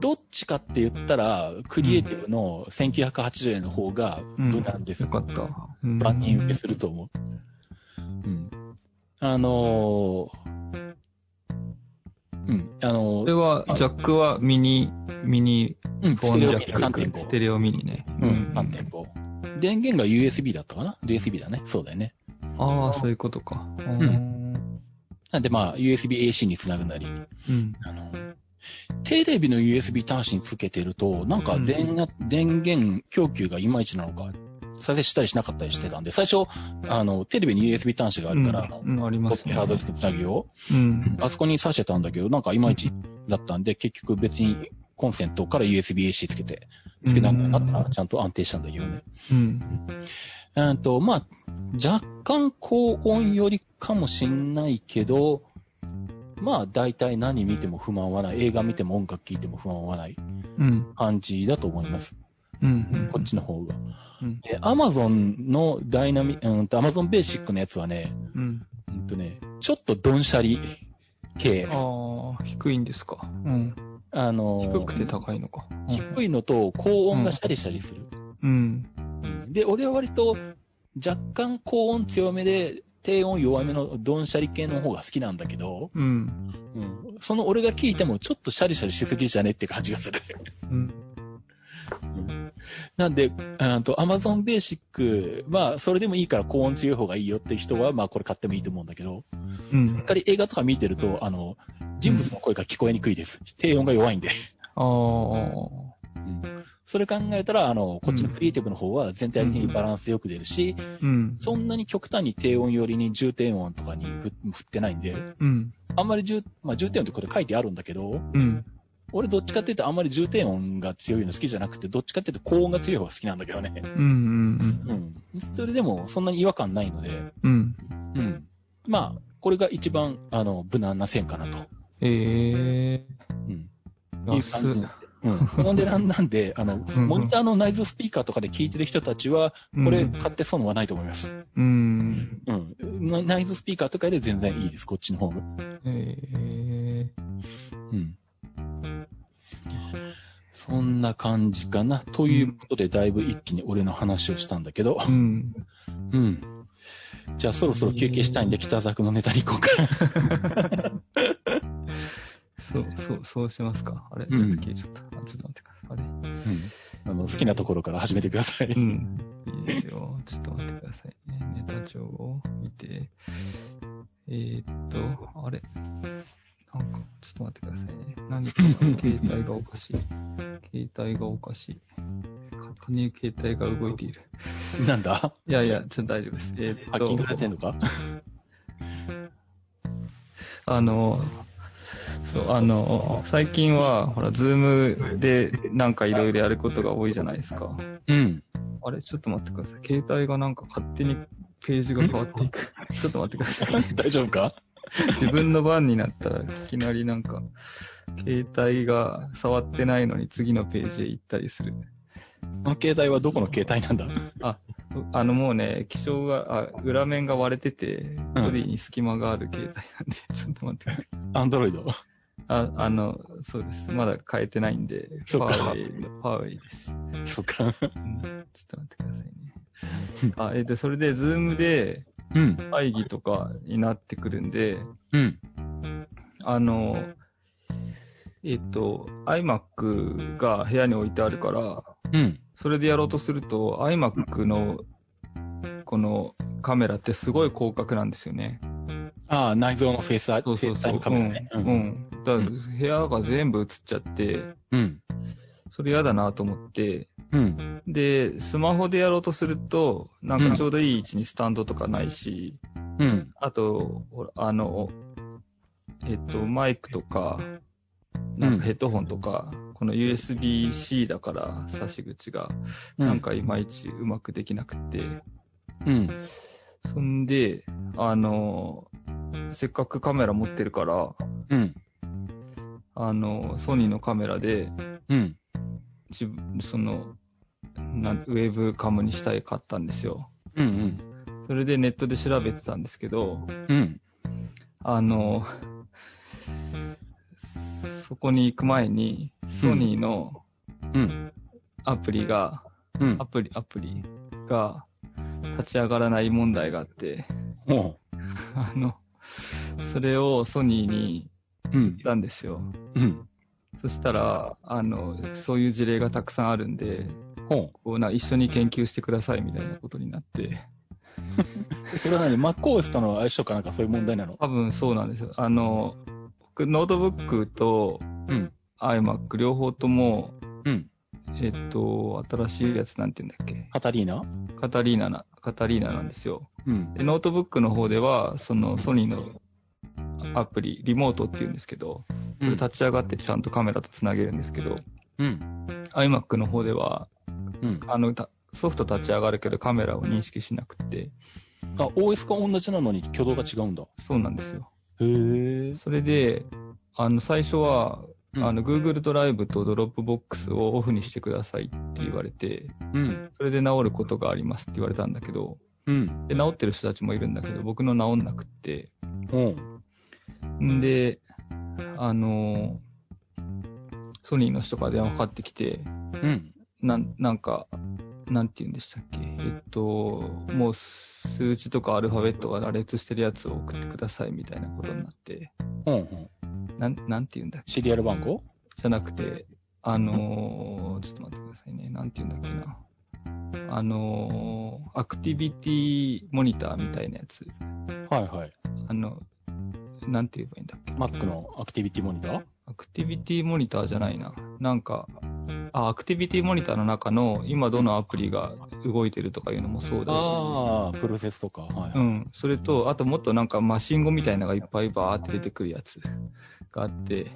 どっちかって言ったら、クリエイティブの1980円の方が無難です。よかった。うん万人受けすると思う。うん。あのーうん、あのこれーは、ジャックはミニ、ミニうん、フォンジャック。ス3.5。テレオミニね。うん、3.5。電源が USB だったかな ?USB だね。そうだよね。ああ、そういうことか。んうん。なんでまあ、USB-AC につなぐなり、うん。あの、テレビの USB 端子につけてると、なんか電が、電源供給がいまいちなのか、再生したりしなかったりしてたんで、最初、あの、テレビに USB 端子があるから、うん、ありますね。ハードディスクつなぎを、うん。あそこに挿してたんだけど、なんかいまいちだったんで、結局別にコンセントから USB-AC つけて、つけたんだなったらちゃんと安定したんだけどね。うん。うんと、まあ、若干高音よりかもしんないけど、まあ大体何見ても不満はない。映画見ても音楽聴いても不満はないうん。感じだと思います。うん。こっちの方が。うん。で、Amazon のダイナミ、うんと Amazon ベーシックのやつはね、うん。うんとね、ちょっとドンシャリ系。ああ、低いんですか？うん。あの低くて高いのか。低いのと高音がシャリシャリする。うん。で、俺は割と若干高音強めで低音弱めのドンシャリ系の方が好きなんだけど、うん。うん、その俺が聞いてもちょっとシャリシャリしすぎじゃねって感じがする。うん。なんで、あと Amazon Basic、まあそれでもいいから高音強い方がいいよって人は、まあこれ買ってもいいと思うんだけど、うんしっ。かり映画とか見てると、あの、人物の声が聞こえにくいです。低音が弱いんで。ああ。うんそれ考えたら、あの、こっちのクリエイティブの方は全体的にバランスよく出るし、うん。そんなに極端に低音寄りに重低音とかに振振ってないんで、うん。あんまり重、まあ重低音ってこれ書いてあるんだけど、うん。俺どっちかっていうとあんまり重低音が強いの好きじゃなくて、どっちかっていうと高音が強い方が好きなんだけどね。うん。うん。うん。それでもそんなに違和感ないので、うん。うん。まあ、これが一番、あの、無難な線かなと。ええうん。いう感じ。うん。この値段なんで、あの、んモニターの内蔵スピーカーとかで聞いてる人たちは、これうん買って損はないと思います。うん。うん。な内蔵スピーカーとかで全然いいです、こっちの方が。ええうん。そんな感じかな。ということで、だいぶ一気に俺の話をしたんだけど。うん。うん。じゃあそろそろ休憩したいんで、北沢君のネタに行こうか。そう、そう、そうしますか。あれ、ちうんょっと消えちゃった。あ、ちょっと待ってください。あれ。うん。あの、好きなところから始めてください。うん。いいですよ。ちょっと待ってくださいね。ネタ帳を見て。えー、っと、あれ。なんか、ちょっと待ってくださいね。何かが、携帯がおかしい。携帯がおかしい。勝手に携帯が動いている。なんだ？いやいや、ちょっと大丈夫です。えー、っハッキングされてんと、のか？あの、そう、あの、最近は、ほら、ズームでなんかいろいろやることが多いじゃないですか。うん。あれ、ちょっと待ってください。携帯がなんか勝手にページが変わっていく。ちょっと待ってください。大丈夫か？自分の番になったらいきなりなんか、携帯が触ってないのに次のページへ行ったりする。この携帯はどこの携帯なんだ？あのもうね、気象が、あ、裏面が割れてて、うんボディに隙間がある携帯なんで、ちょっと待ってください。アンドロイド？あ、あの、そうです。まだ変えてないんで、そうかファーウェイ、ファーウェイです。そうか。うんちょっと待ってくださいね。あ、えっと、それで、ズームでうん。会議とかになってくるんで、うん。あの、えっと、iMac が部屋に置いてあるから、うん。それでやろうとすると、iMac のこのカメラってすごい広角なんですよね。ああ、内蔵のフェイスア、そうそうそう。カメラね。うん。うん。だから部屋が全部映っちゃって、うん。それ嫌だなと思って、うん。で、スマホでやろうとすると、なんかちょうどいい位置にスタンドとかないし、うん。あと、ほら、あの、えっと、マイクとか、なんかヘッドホンとか、この USB-C だから差し口が、なんかいまいちうまくできなくて、うん。そんで、あの、せっかくカメラ持ってるから、うん。あの、ソニーのカメラで、うん。自分、その、なんウェブカムにしたい買ったんですよ。うん。うん。それでネットで調べてたんですけど、うん。あの、そこに行く前に、ソニーのうん。アプリが、うんア。プリ、アプリが立ち上がらない問題があって、おう。あの、それをソニーにうん言っ。たんですよ。うん。そしたら、あの、そういう事例がたくさんあるんで、ほこうな一緒に研究してくださいみたいなことになって、う。それは何 ?MacOS との相性かなんかそういう問題なの？多分そうなんですよ。あの、僕、ノートブックとうん。iMac 両方とも、うん。えっと、新しいやつなんて言うんだっけ？カタリーナ？カタリーナな、カタリーナなんですよ。うん。で、ノートブックの方では、そのソニーのアプリ、リモートって言うんですけど、それ立ち上がってちゃんとカメラとつなげるんですけど、うん。iMac の方では、うん。あの、たソフト立ち上がるけどカメラを認識しなくて、あ、OS が同じなのに挙動が違うんだ。そうなんですよ。へえ。それで、あの、最初は、うんあの、Google ドライブと Dropbox をオフにしてくださいって言われて、うん。それで治ることがありますって言われたんだけど、うん。で、治ってる人たちもいるんだけど、僕の治んなくって、おうんで、あの、ソニーの人から電話かかってきて、うん。なん、なんか、なんて言うんでしたっけ？えっと、もう数字とかアルファベットが羅列してるやつを送ってくださいみたいなことになって、うん。うん。なん、なんて言うんだっけ？シリアル番号？じゃなくて、あのーちょっと待ってくださいね。なんて言うんだっけな。あのーアクティビティモニターみたいなやつ。はいはい。あの、なんて言えばいいんだっけ？Mac のアクティビティモニター？アクティビティモニターじゃないな。なんか、あ、アクティビティモニターの中の今どのアプリが動いてるとかいうのもそうだし。ああ、プロセスとか。はいはい。うん。それと、あともっとなんかマシン語みたいなのがいっぱいバーって出てくるやつがあって、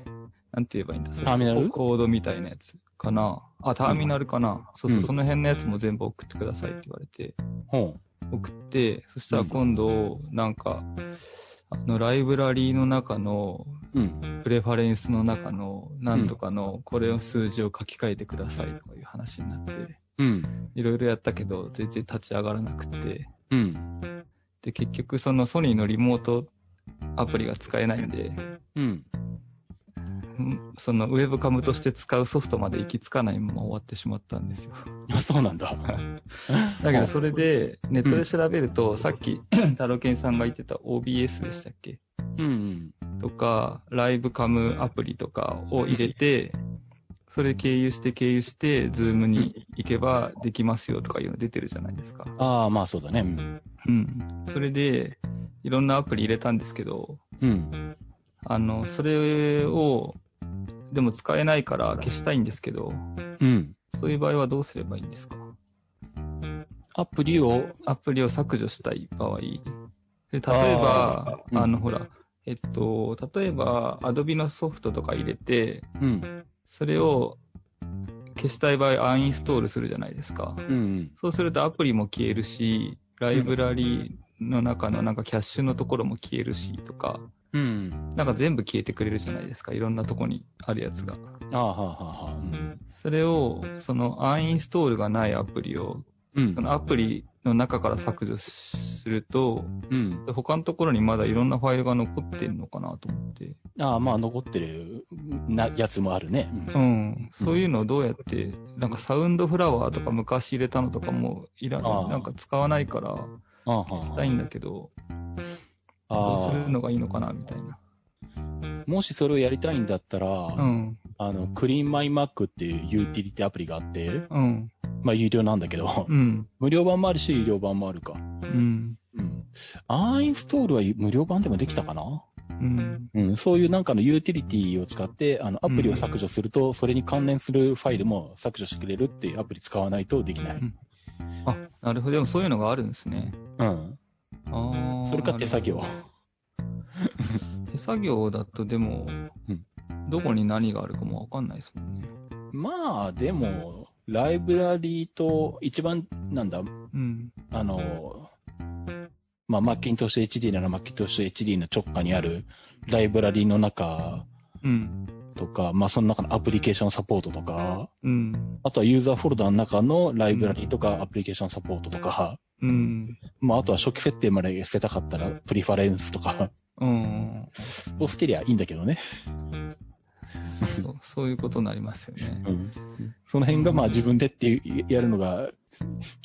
なんて言えばいいんだ？それターミナル？コードみたいなやつかな。あ、ターミナルかな。そうそう、うんその辺のやつも全部送ってくださいって言われて、ほ送って、そしたら今度、なんか、あの、ライブラリーの中の、う。うん。プレファレンスの中の、なんとかの、これの数字を書き換えてくださいとかいう話になって、うん。いろいろやったけど、全然立ち上がらなくて、うん。で、結局そのソニーのリモートアプリが使えないんで、うん。うんそのウェブカムとして使うソフトまで行き着かないまま終わってしまったんですよ。あ、そうなんだ。だけどそれでネットで調べると、さっきタロケンさんが言ってた OBS でしたっけ？うん。とか、ライブカムアプリとかを入れて、それ経由して経由して、ズームに行けばできますよとかいうの出てるじゃないですか。ああ、まあそうだね。うんうん。それで、いろんなアプリ入れたんですけど、うん。あの、それを、でも使えないから消したいんですけど、うん。そういう場合はどうすればいいんですか？アプリを、アプリを削除したい場合。で例えば、うんあの、ほら、えっと、例えば、Adobe のソフトとか入れて、うん。それを消したい場合、アンインストールするじゃないですか。うん。そうするとアプリも消えるし、ライブラリーの中のなんかキャッシュのところも消えるしとか、うん。なんか全部消えてくれるじゃないですか。いろんなとこにあるやつが。ああ、はあ、はあ。うんそれを、そのアンインストールがないアプリを、うんそ。のアプリの中から削除すると、うん。他のところにまだいろんなファイルが残ってんのかなと思って。ああ、まあ残ってるなやつもあるね。うん。そういうのをどうやって、なんかサウンドフラワーとか昔入れたのとかもいらあない、ーなんか使わないから、ああ、はしたいんだけど、あ。どうすあるのがいいのかなみたいな。あ。もしそれをやりたいんだったら、うん。あの、クリーンマイマックっていうユーティリティアプリがあって、うん。まあ有料なんだけど、うん。無料版もあるし、有料版もあるか。うん。うん。アンインストールは無料版でもできたかな？うん。うん。そういうなんかのユーティリティを使って、あの、アプリを削除すると、それに関連するファイルも削除してくれるっていうアプリ使わないとできない。あ、なるほど。でもそういうのがあるんですね。うん。ああ。それか手作業手作業だとでも、うんどこに何があるかもわかんないですもんね。まあ、でも、ライブラリーと、一番、なんだ、うん。あの、まあ、マッキントッシュ HD ならマッキントッシュ HD の直下にあるライブラリーの中うん。とか、まあ、その中のアプリケーションサポートとか、うん。あとはユーザーフォルダの中のライブラリーとかアプリケーションサポートとか、うん。まあ、あとは初期設定まで捨てたかったらプリファレンスとかうん。を捨てりゃいいんだけどね。そうそういうことになりますよね。うん。その辺がまあ自分でっていうやるのが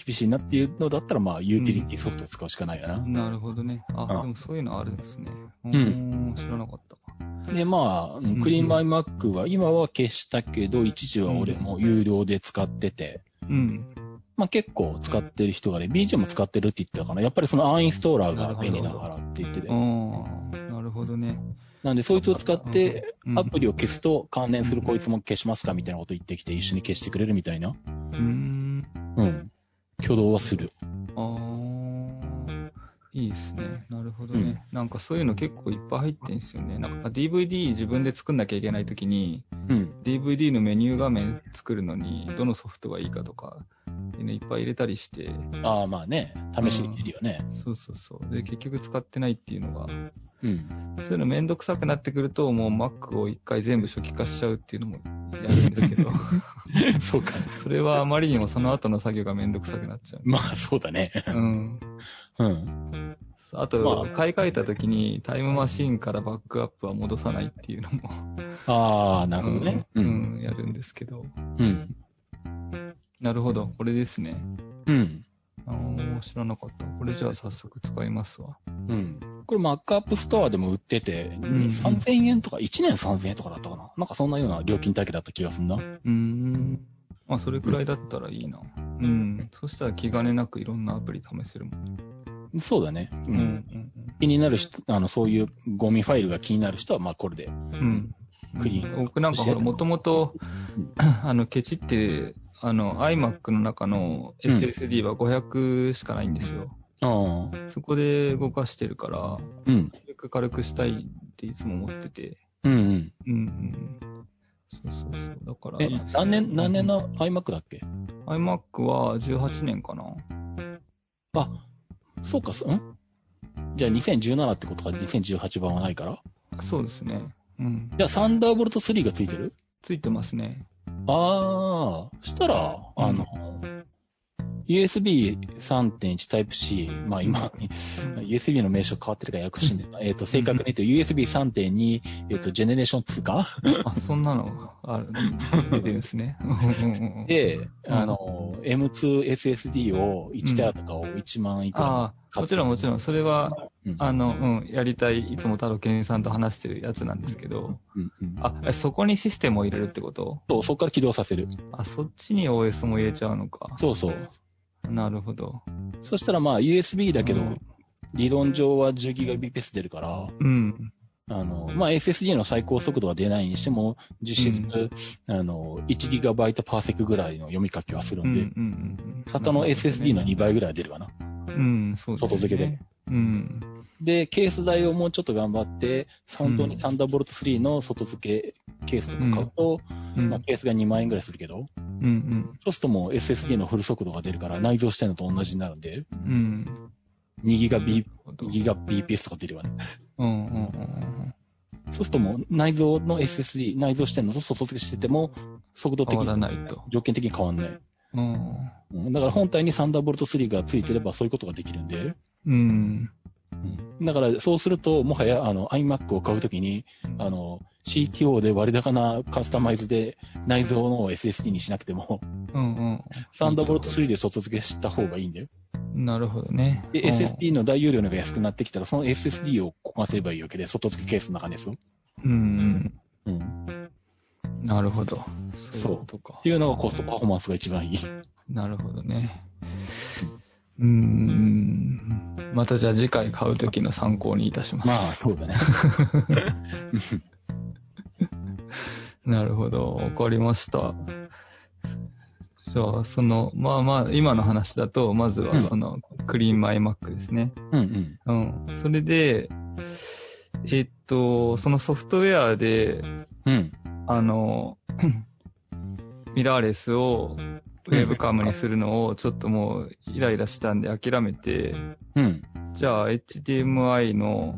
厳しいなっていうのだったらまあユーティリティソフトを使うしかないよな。なるほどね。あ、あでもそういうのあるんですね。ううんん。知らなかったわ。で、まあ、んクリーンマイマックは今は消したけど、一時は俺も有料で使ってて、うん。まあ結構使ってる人がね、BG も使ってるって言ってたかな。やっぱりそのアンインストーラーが便利なのかなって言っててあ。あ、なるほどね。なんでそいつを使って、うんアプリを消すと関連するこいつも消しますかみたいなこと言ってきて一緒に消してくれるみたいな。うん。うん。挙動はする。ああ、いいですね。なるほどね。なんかそういうの結構いっぱい入ってんすよね。なんか DVD 自分で作んなきゃいけないときに、うん。DVD のメニュー画面作るのに、どのソフトがいいかとか、っていうのいっぱい入れたりして、ああまあね、試しに見るよね。そうそうそう。で、結局使ってないっていうのが、うん。そういうのめんどくさくなってくると、もう Mac を一回全部初期化しちゃうっていうのもやるんですけど、そうか。それはあまりにもその後の作業がめんどくさくなっちゃう。まあそうだね。うん。うん。あと、まあ買い替えた時にタイムマシーンからバックアップは戻さないっていうのも、ああ、なるほどね。う、うんん。やるんですけど。うん。なるほど、これですね。うん。あー知らなかった。これじゃあ早速使いますわ。うん。これ Mac App Store でも売ってて、ん3000円とか、1年3000円とかだったかな。なんかそんなような料金体系だった気がすんな。うーん。まあ、それくらいだったらいいな。うん。そしたら気兼ねなくいろんなアプリ試せるもん。そうだね。う。うんん。気になる人、あの、そういうゴミファイルが気になる人は、まあこれで。うん。うん。クリーン僕なんかほら、もともとうん、あの、ケチって、あの、iMac の中の SSD は500しかないんですよ。ああ。そこで動かしてるから、うん。軽く軽くしたいっていつも思ってて。うんうん。うんうん。そうそうそう。だから、え、何年、何年の iMac だっけ？iMac は18年かな。あ、そうか、そん？じゃあ2017ってことか、2018番はないから？そうですね。うん。じゃあサンダーボルト3がついてる？ついてますね。ああ、したら、あの、USB 3.1 Type-C、まあ今、USB の名称変わってるから訳してんだよな。えっと、正確に言うと USB 3.2、えっと、ジェネレーション2か？あ、そんなのある、出てるんですね。うんうんうんで、うんあの、M2 SSD を1テラとかを1万いくらああ、もちろんもちろん、それは、うんあの、うん、やりたい、いつも太郎健さんと話してるやつなんですけど、うんうんあ、えそこにシステムを入れるってこと？そう、そこから起動させる。あ、そっちに OS も入れちゃうのか。そうそう。なるほど。そしたらまあ USB だけど、うん理論上は 10GBps 出るから、うん。あの、まあ SSD の最高速度は出ないにしても、実質、あの、1GB パーセクぐらいの読み書きはするうんん、うで、ん、うん。型の SSD の2倍ぐらいは出るわな。うん、そうですね。外付けで。うん。で、ケース代をもうちょっと頑張って、本当にサンダーボルト3の外付けケースとか買うと、うん、まあケースが2万円ぐらいするけど、うん、うん。そうするともう SSD のフル速度が出るから内蔵してるのと同じになるんで、うん。2ギガ B、ほど2ギガ BPS とか出るわね。うん、うん、うん。そうするともう内蔵の SSD、内蔵してるのと外付けしてても、速度的変わらに、ないと。条件的に変わんない。うん。うんだから本体にサンダーボルト3が付いてればそういうことができるんで、うん。うんだからそうすると、もはやあの iMac を買うときに、あの、CTO で割高なカスタマイズで内蔵の SSD にしなくても、うん、うん。サンダーボルト3で外付けした方がいいんだよ。なるほどね。で、うん SSD の大容量のが安くなってきたら、その SSD を交換すればいいわけで、外付けケースの中ですよ。うん、うん。っうん。なるほど。そういうことかて。いうのがコストパフォーマンスが一番いい。なるほどね。うーん。またじゃあ次回買うときの参考にいたします。まあ、そうだね。なるほど。わかりました。じゃあ、その、まあまあ、今の話だと、まずはその、クリーンマイマックですね。うんうん。うん。それで、えっと、そのソフトウェアで、うん。あの、ミラーレスをウェブカムにするのをちょっともうイライラしたんで諦めて、うん。じゃあ HDMI の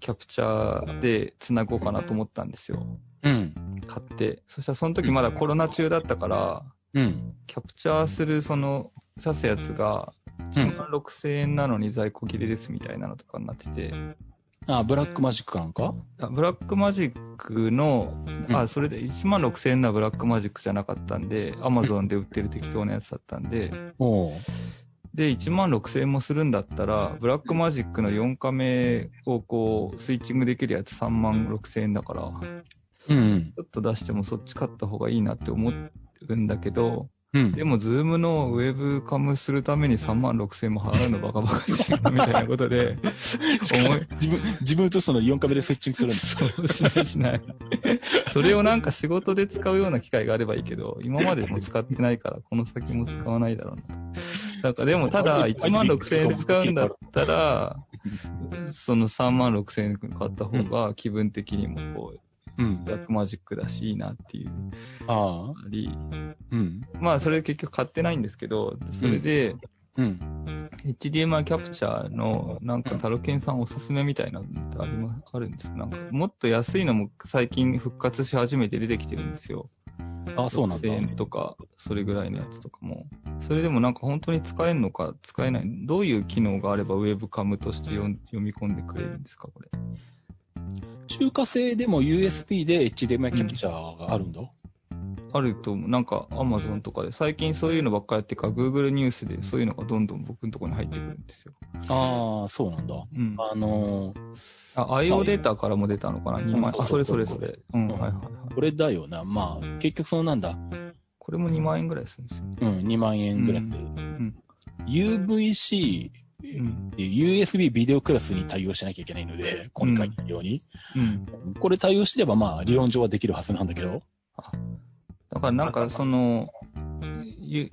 キャプチャーで繋ごうかなと思ったんですよ。うん。買って。そしたらその時まだコロナ中だったから、うん。キャプチャーするその、刺すやつが、うん1万6000円なのに在庫切れですみたいなのとかになってて、あ、ブラックマジックかなんか？あブラックマジックの、うん。あ、それで1万6000円のはブラックマジックじゃなかったんで、アマゾンで売ってる適当なやつだったんで、おう。で、1万6000円もするんだったら、ブラックマジックの4カメをこう、スイッチングできるやつ3万6000円だから、うんうん。ちょっと出してもそっち買った方がいいなって思うんだけど、うん。でも、ズームのウェブカムするために3万6000円も払うのバカバカしいな、みたいなことで、自分、自分とその4カメでスイッチングするんです。そうしないしない。それをなんか仕事で使うような機会があればいいけど、今までも使ってないから、この先も使わないだろうなと。なんかでも、ただ、1万6000円で使うんだったら、その3万6000円買った方が気分的にもこう、うんブ。ラックマジックだしいいなっていうああ。あり、うん。まあそれ結局買ってないんですけど、それで、うん。HDMI キャプチャーのなんかタロケンさんおすすめみたいなのってありま、あるんですか？なんかもっと安いのも最近復活し始めて出てきてるんですよ。あ、そうなんだ6000。円とか、それぐらいのやつとかも。それでもなんか本当に使えるのか使えない。どういう機能があればウェブカムとして読み込んでくれるんですか？これ。中華製でも USB で HDMI キャプチャーがあるんだ？あると思う、なんか Amazon とかで最近そういうのばっかやってるから Google ニュースでそういうのがどんどん僕のところに入ってくるんですよ。ああ、そうなんだ。うん。あのー、あ、IO データからも出たのかな ?2 万うんあ、それそれそれ。うん、はいはいはい。これだよな。まあ、結局そのなんだ？これも2万円ぐらいするんですよね。うん、2万円ぐらいで。ん UVC うん。っていう USB ビデオクラスに対応しなきゃいけないので、ここに書いてあるように。うん。これ対応してればまあ、理論上はできるはずなんだけど。だからなんかその、ゆ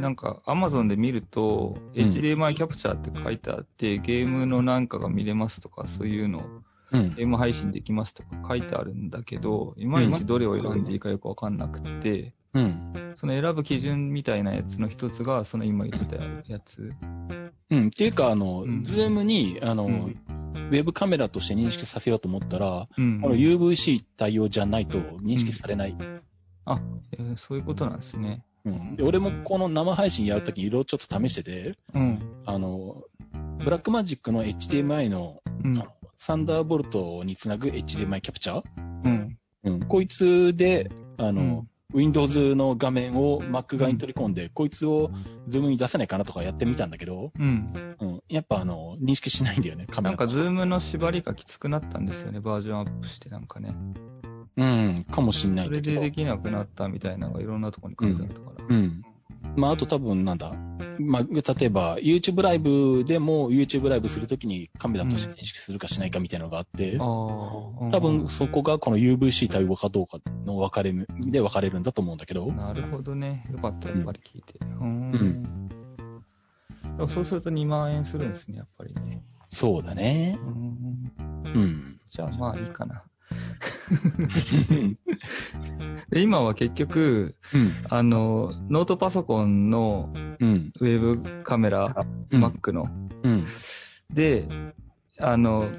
なんか Amazon で見ると、うん HDMI キャプチャーって書いてあって、ゲームのなんかが見れますとか、そういうの、うん。ゲーム配信できますとか書いてあるんだけど、いまいちどれを選んでいいかよくわかんなくて、うん。その選ぶ基準みたいなやつの一つが、その今言ってたやつ。うん。っていうか、あの、うんズームに、あの、うんウェブカメラとして認識させようと思ったら、うんこの UVC 対応じゃないと認識されない。えーそういうことなんですね。うん。で俺もこの生配信やるときいろいろちょっと試してて、うん。あの、ブラックマジックの HDMI の、うんあの。サンダーボルトにつなぐ HDMI キャプチャー？うん。うん。こいつで、あの、うん Windows の画面を Mac 側に取り込んで、こいつをズームに出せないかなとかやってみたんだけど、うん。うん。やっぱあの、認識しないんだよね、カメラ。なんか、ズームの縛りがきつくなったんですよね、バージョンアップしてなんかね。うん、かもしんないけど。れでできなくなったみたいなのがいろんなところに書いてあったから。うん。まあ、あと多分なんだ。まあ、例えば、YouTube ライブでも YouTube ライブするときにカメラとして認識するかしないかみたいなのがあって、ああ。多分そこがこの UVC 対応かどうかの分かれ目で分かれるんだと思うんだけど。なるほどね。よかった、やっぱり聞いて。うーん。んでもそうすると2万円するんですね、やっぱりね。そうだねう。ん。うん。じゃあまあいいかな。で今は結局、うん。あの、ノートパソコンのうん。ウェブカメラ、うん Mac の、うん。で、あの、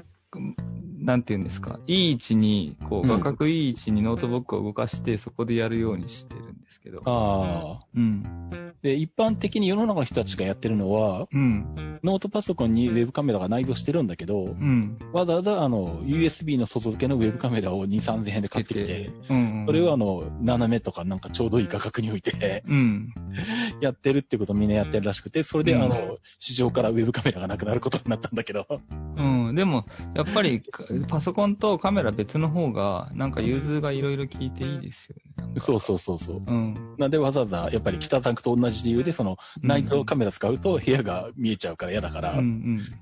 なんて言うんですか、いい位置に、こう、うん画角いい位置にノートブックを動かして、そこでやるようにしてるんですけど。ああ。うん。で、一般的に世の中の人たちがやってるのは、うん。ノートパソコンにウェブカメラが内蔵してるんだけど、うん。わざわざあの、USB の外付けのウェブカメラを2、3000円で買ってきて、うん、うん。それをあの、斜めとかなんかちょうどいい価格に置いて、うん。やってるってことをみんなやってるらしくて、それでうんあの、市場からウェブカメラがなくなることになったんだけど。うん。でも、やっぱり、かパソコンとカメラ別の方が、なんか融通がいろいろ効いていいですよね。そうそうそうそう。うん。なんでわざわざ、やっぱり北ザクと同じ理由で、その、ナイトカメラ使うと部屋が見えちゃうから嫌だから、うん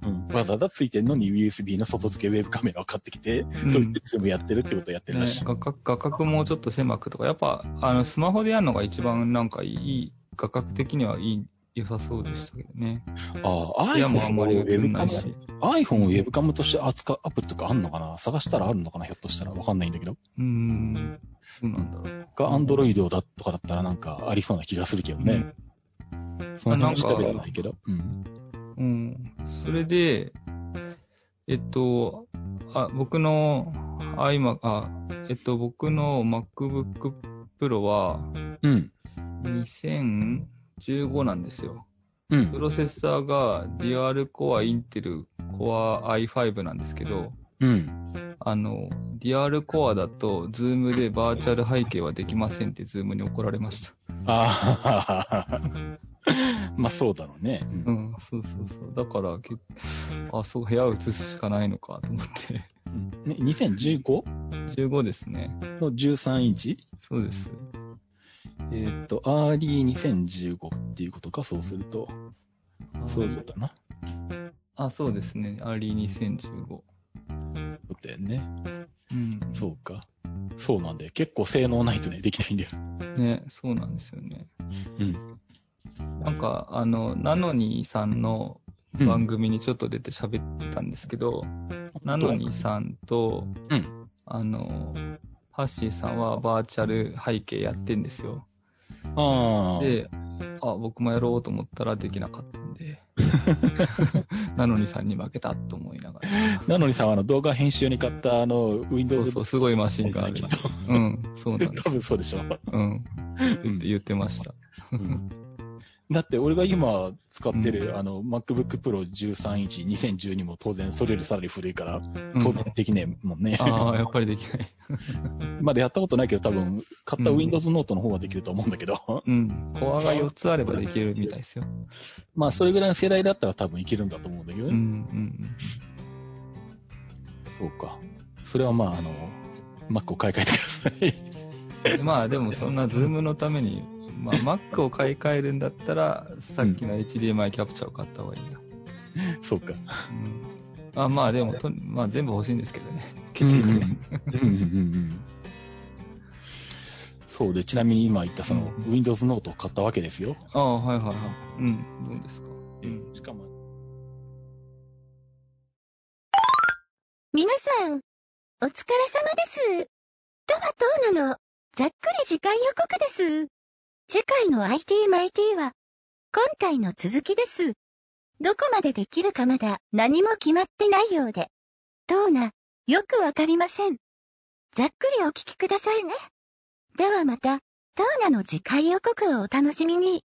うん。うんわざわざついてんのに USB の外付けウェブカメラを買ってきて、んそれで全部やってるってことをやってるねらしい。、画角、画角もうちょっと狭くとか、やっぱ、あの、スマホでやるのが一番なんかいい、画角的にはいい、良さそうでしたけどね。ああ、部屋もあん iPhone をウまり映ェブカメんないし。ラ、iPhone をウェブカムとして扱うアプリとかあんのかな？探したらあるのかな？ひょっとしたらわかんないんだけど。うーん。そうなんだろう。が、Android だとかだったらなんかありそうな気がするけどね。その辺調べてないけど。うん。うん。それで、えっと、あ、僕の iMac、あ、えっと、僕の MacBook Pro はうん。2015なんですよ。うんプ。ロセッサーが Dual Core Intel Core i5 なんですけど、うん。あの、Dual Core だと Zoom でバーチャル背景はできませんって Zoom に怒られました。ああ、まあそうだろうね。ううんん、そうそうそう。だから、けあ、そう、部屋を映すしかないのかと思って。ね、2015 15ですね。の13インチそうです。えーっと、 Early 2015っていうことか、そうすると。そういうことだな。あ、そうですね。 Early 2015。そうだよね。うん。そうか。そうなんだよ。結構性能ないとね、できないんだよ。ね、そうなんですよね。うん。なんか、あの、ナノニーさんの番組にちょっと出て喋ってたんですけど、ナノニーさんと、うんあの、ハッシーさんはバーチャル背景やってんですよ。ああ。で、あ、僕もやろうと思ったらできなかったんで、ナノニーさんに負けたと思いながら。なのにさ、あの動画編集に買ったあの、そう Windows そう、すごいマシンがある。うん、そうなんで多す。分そうでしょ。うん。言って言ってました。うんだって俺が今使ってる、あの MacBook Pro 13インチ2012も当然それよりさらに古いから、当然できねえもんね。ああ、やっぱりできない。まだやったことないけど多分買った Windows Note の方ができると思うんだけど、うん。コアが4つあればできるみたいですよ。まあそれぐらいの世代だったら多分いけるんだと思うんだけどね。うん、うん。そうか。それはまああの、Mac を買い替えてください。うん。まあでもそんなズームのために、まあ Mac を買い替えるんだったら、さっきの HDMI キャプチャーを買った方がいいな。そうか。うん。あまあでもと、まあ全部欲しいんですけどね。結局ね。うんうんうんうん そうで、ちなみに今言ったその、うん Windows Note を買ったわけですよ。ああ、はいはいはい。うん。どうですか？うん。しかも、皆さん、お疲れ様です。とはとうなの、ざっくり次回予告です。次回の IT マイティは、今回の続きです。どこまでできるかまだ何も決まってないようで。トーナ、よくわかりません。ざっくりお聞きくださいね。ではまた、トーナの次回予告をお楽しみに。